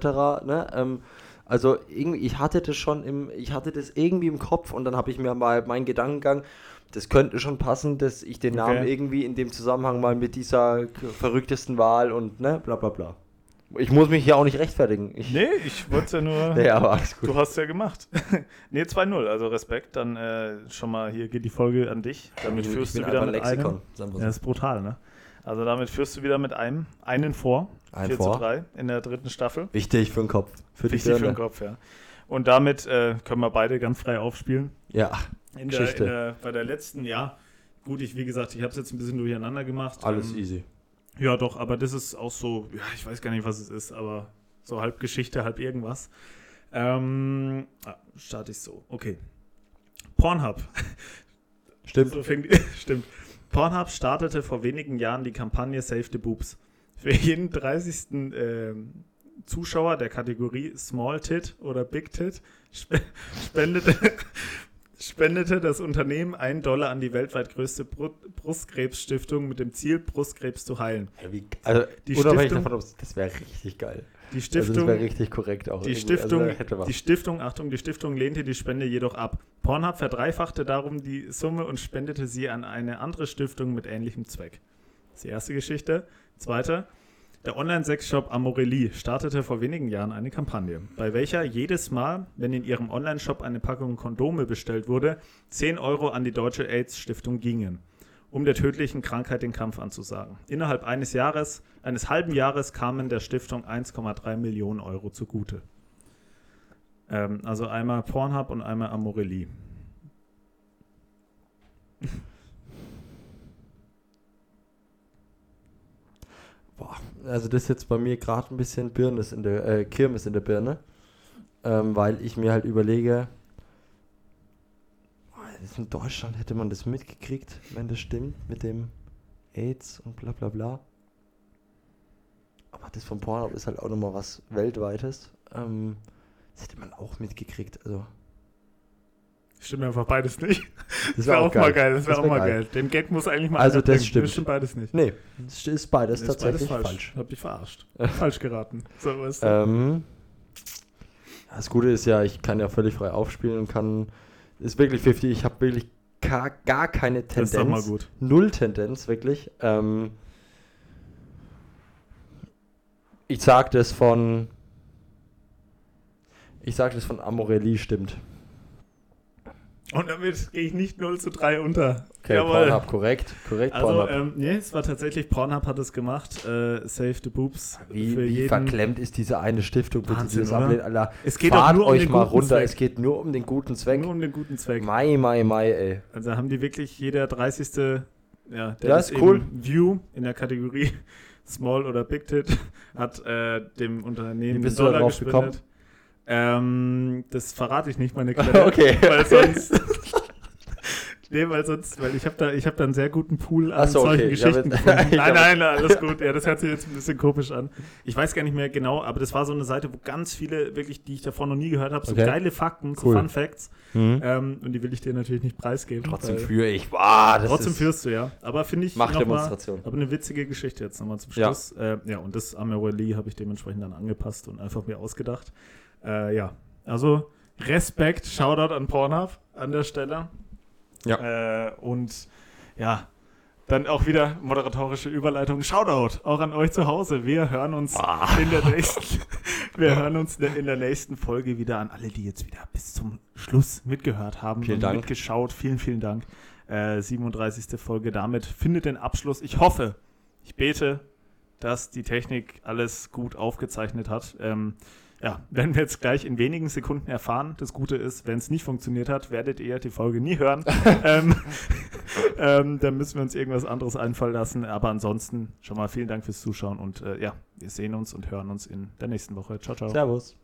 Ne? Ähm, also irgendwie, ich hatte das schon im, ich hatte das irgendwie im Kopf und dann habe ich mir mal meinen Gedankengang, das könnte schon passen, dass ich den Namen irgendwie in dem Zusammenhang mal mit dieser verrücktesten Wahl und ne, bla bla bla. Ich muss mich hier auch nicht rechtfertigen. Ich, nee, ich wollte es ja nur. nee, aber alles gut. Du hast es ja gemacht. nee, 2-0, also Respekt. Dann äh, schon mal hier geht die Folge an dich. Damit führst du wieder mit Lexikon, einem. Ja, das ist brutal, ne? Also damit führst du wieder mit einem, einen vor. Ein 4 vor. zu 3 in der dritten Staffel. Wichtig für den Kopf. Für Wichtig für den Kopf, ja. Und damit äh, können wir beide ganz frei aufspielen. Ja. In der, in der, bei der letzten, ja. Gut, ich, wie gesagt, ich habe es jetzt ein bisschen durcheinander gemacht. Alles ähm, easy. Ja, doch, aber das ist auch so, ja, ich weiß gar nicht, was es ist, aber so halb Geschichte, halb irgendwas. Ähm, ah, starte ich so. Okay. Pornhub. Stimmt. So fängt, stimmt. Pornhub startete vor wenigen Jahren die Kampagne Save the Boobs. Für jeden 30. Äh, Zuschauer der Kategorie Small Tit oder Big Tit spendete, spendete das Unternehmen einen Dollar an die weltweit größte Brustkrebsstiftung mit dem Ziel, Brustkrebs zu heilen. Ja, wie, also, die Stiftung, davon, das wäre richtig geil. Die Stiftung, also das wäre richtig korrekt auch. Die Stiftung, also die Stiftung, Achtung, die Stiftung lehnte die Spende jedoch ab. Pornhub verdreifachte darum die Summe und spendete sie an eine andere Stiftung mit ähnlichem Zweck. Das ist die erste Geschichte. Zweite, der Online-Sexshop Amorelli startete vor wenigen Jahren eine Kampagne, bei welcher jedes Mal, wenn in ihrem Online-Shop eine Packung Kondome bestellt wurde, 10 Euro an die Deutsche AIDS-Stiftung gingen um der tödlichen Krankheit den Kampf anzusagen. Innerhalb eines Jahres, eines halben Jahres kamen der Stiftung 1,3 Millionen Euro zugute. Ähm, also einmal Pornhub und einmal Amorelli. Boah, also das ist jetzt bei mir gerade ein bisschen Birnes in der, äh, Kirmes in der Birne, ähm, weil ich mir halt überlege, in Deutschland hätte man das mitgekriegt, wenn das stimmt, mit dem AIDS und bla bla bla. Aber das von Pornhub ist halt auch nochmal was Weltweites. Ähm, das hätte man auch mitgekriegt, also. Stimmt einfach beides nicht. Das Das wäre auch, mal geil. Das wäre auch wär mal geil. geil. Den Gag muss eigentlich mal Also das stimmt. Das stimmt beides nicht. Nee, das ist beides Das ist tatsächlich beides falsch. Hab dich verarscht. falsch geraten. So ist Ähm, das Gute ist ja, ich kann ja völlig frei aufspielen und kann. Ist wirklich 50. Ich habe wirklich gar, gar keine das Tendenz. ist doch mal gut. Null Tendenz, wirklich. Ähm, ich sag das von. Ich sag das von Amorelli stimmt. Und damit gehe ich nicht 0 zu 3 unter. Okay, Pornhub, korrekt. Korrekt, Also, Pornhub. ähm, nee, es war tatsächlich, Pornhub hat es gemacht. Äh, Save the Boobs. wie für wie jeden. verklemmt ist diese eine Stiftung, bitte, Wahnsinn, das ablehnt, Alter. Es geht Fahrt nur um euch den mal guten runter, Zweck. es geht nur um den guten Zweck. Nur um den guten Zweck. Mai, Mai, Mai, ey. Also haben die wirklich jeder 30. Ja, der Ja, ist cool. View in der Kategorie Small oder Big Tit hat äh, dem Unternehmen Wie bist einen du da Dollar drauf gekommen? Ähm, das verrate ich nicht, meine Quelle. Okay. Weil sonst. nee, weil sonst, weil ich habe da, ich habe da einen sehr guten Pool an so, solchen okay. Geschichten Ja, gefunden. Nein, nein, alles gut. Ja, das hört sich jetzt ein bisschen komisch an. Ich weiß gar nicht mehr genau, aber das war so eine Seite, wo ganz viele, wirklich, die ich davor noch nie gehört habe, so Okay. geile Fakten, so Cool. Fun Facts. Ähm, und die will ich dir natürlich nicht preisgeben. Trotzdem führe ich. Das Trotzdem führst du, ja. Aber finde ich noch mal, Machtdemonstration. aber eine witzige Geschichte jetzt nochmal zum. Schluss. Ja, äh, ja und das Amorelie habe ich dementsprechend dann angepasst und einfach mir ausgedacht. Äh, ja, also Respekt, Shoutout an Pornhub an der Stelle. Ja. Äh, und ja, dann auch wieder moderatorische Überleitung. Shoutout auch an euch zu Hause. Wir hören uns in der nächsten, wir hören uns in der nächsten Folge wieder an alle, die jetzt wieder bis zum Schluss mitgehört haben Vielen und Dank. mitgeschaut. Vielen, vielen Dank. Äh, 37. Folge damit findet den Abschluss. Ich hoffe, ich bete, dass die Technik alles gut aufgezeichnet hat. Ähm, ja, werden wir jetzt gleich in wenigen Sekunden erfahren. Das Gute ist, wenn es nicht funktioniert hat, werdet ihr die Folge nie hören. ähm, ähm, dann müssen wir uns irgendwas anderes einfallen lassen. Aber ansonsten schon mal vielen Dank fürs Zuschauen und äh, ja, wir sehen uns und hören uns in der nächsten Woche. Ciao, ciao. Servus.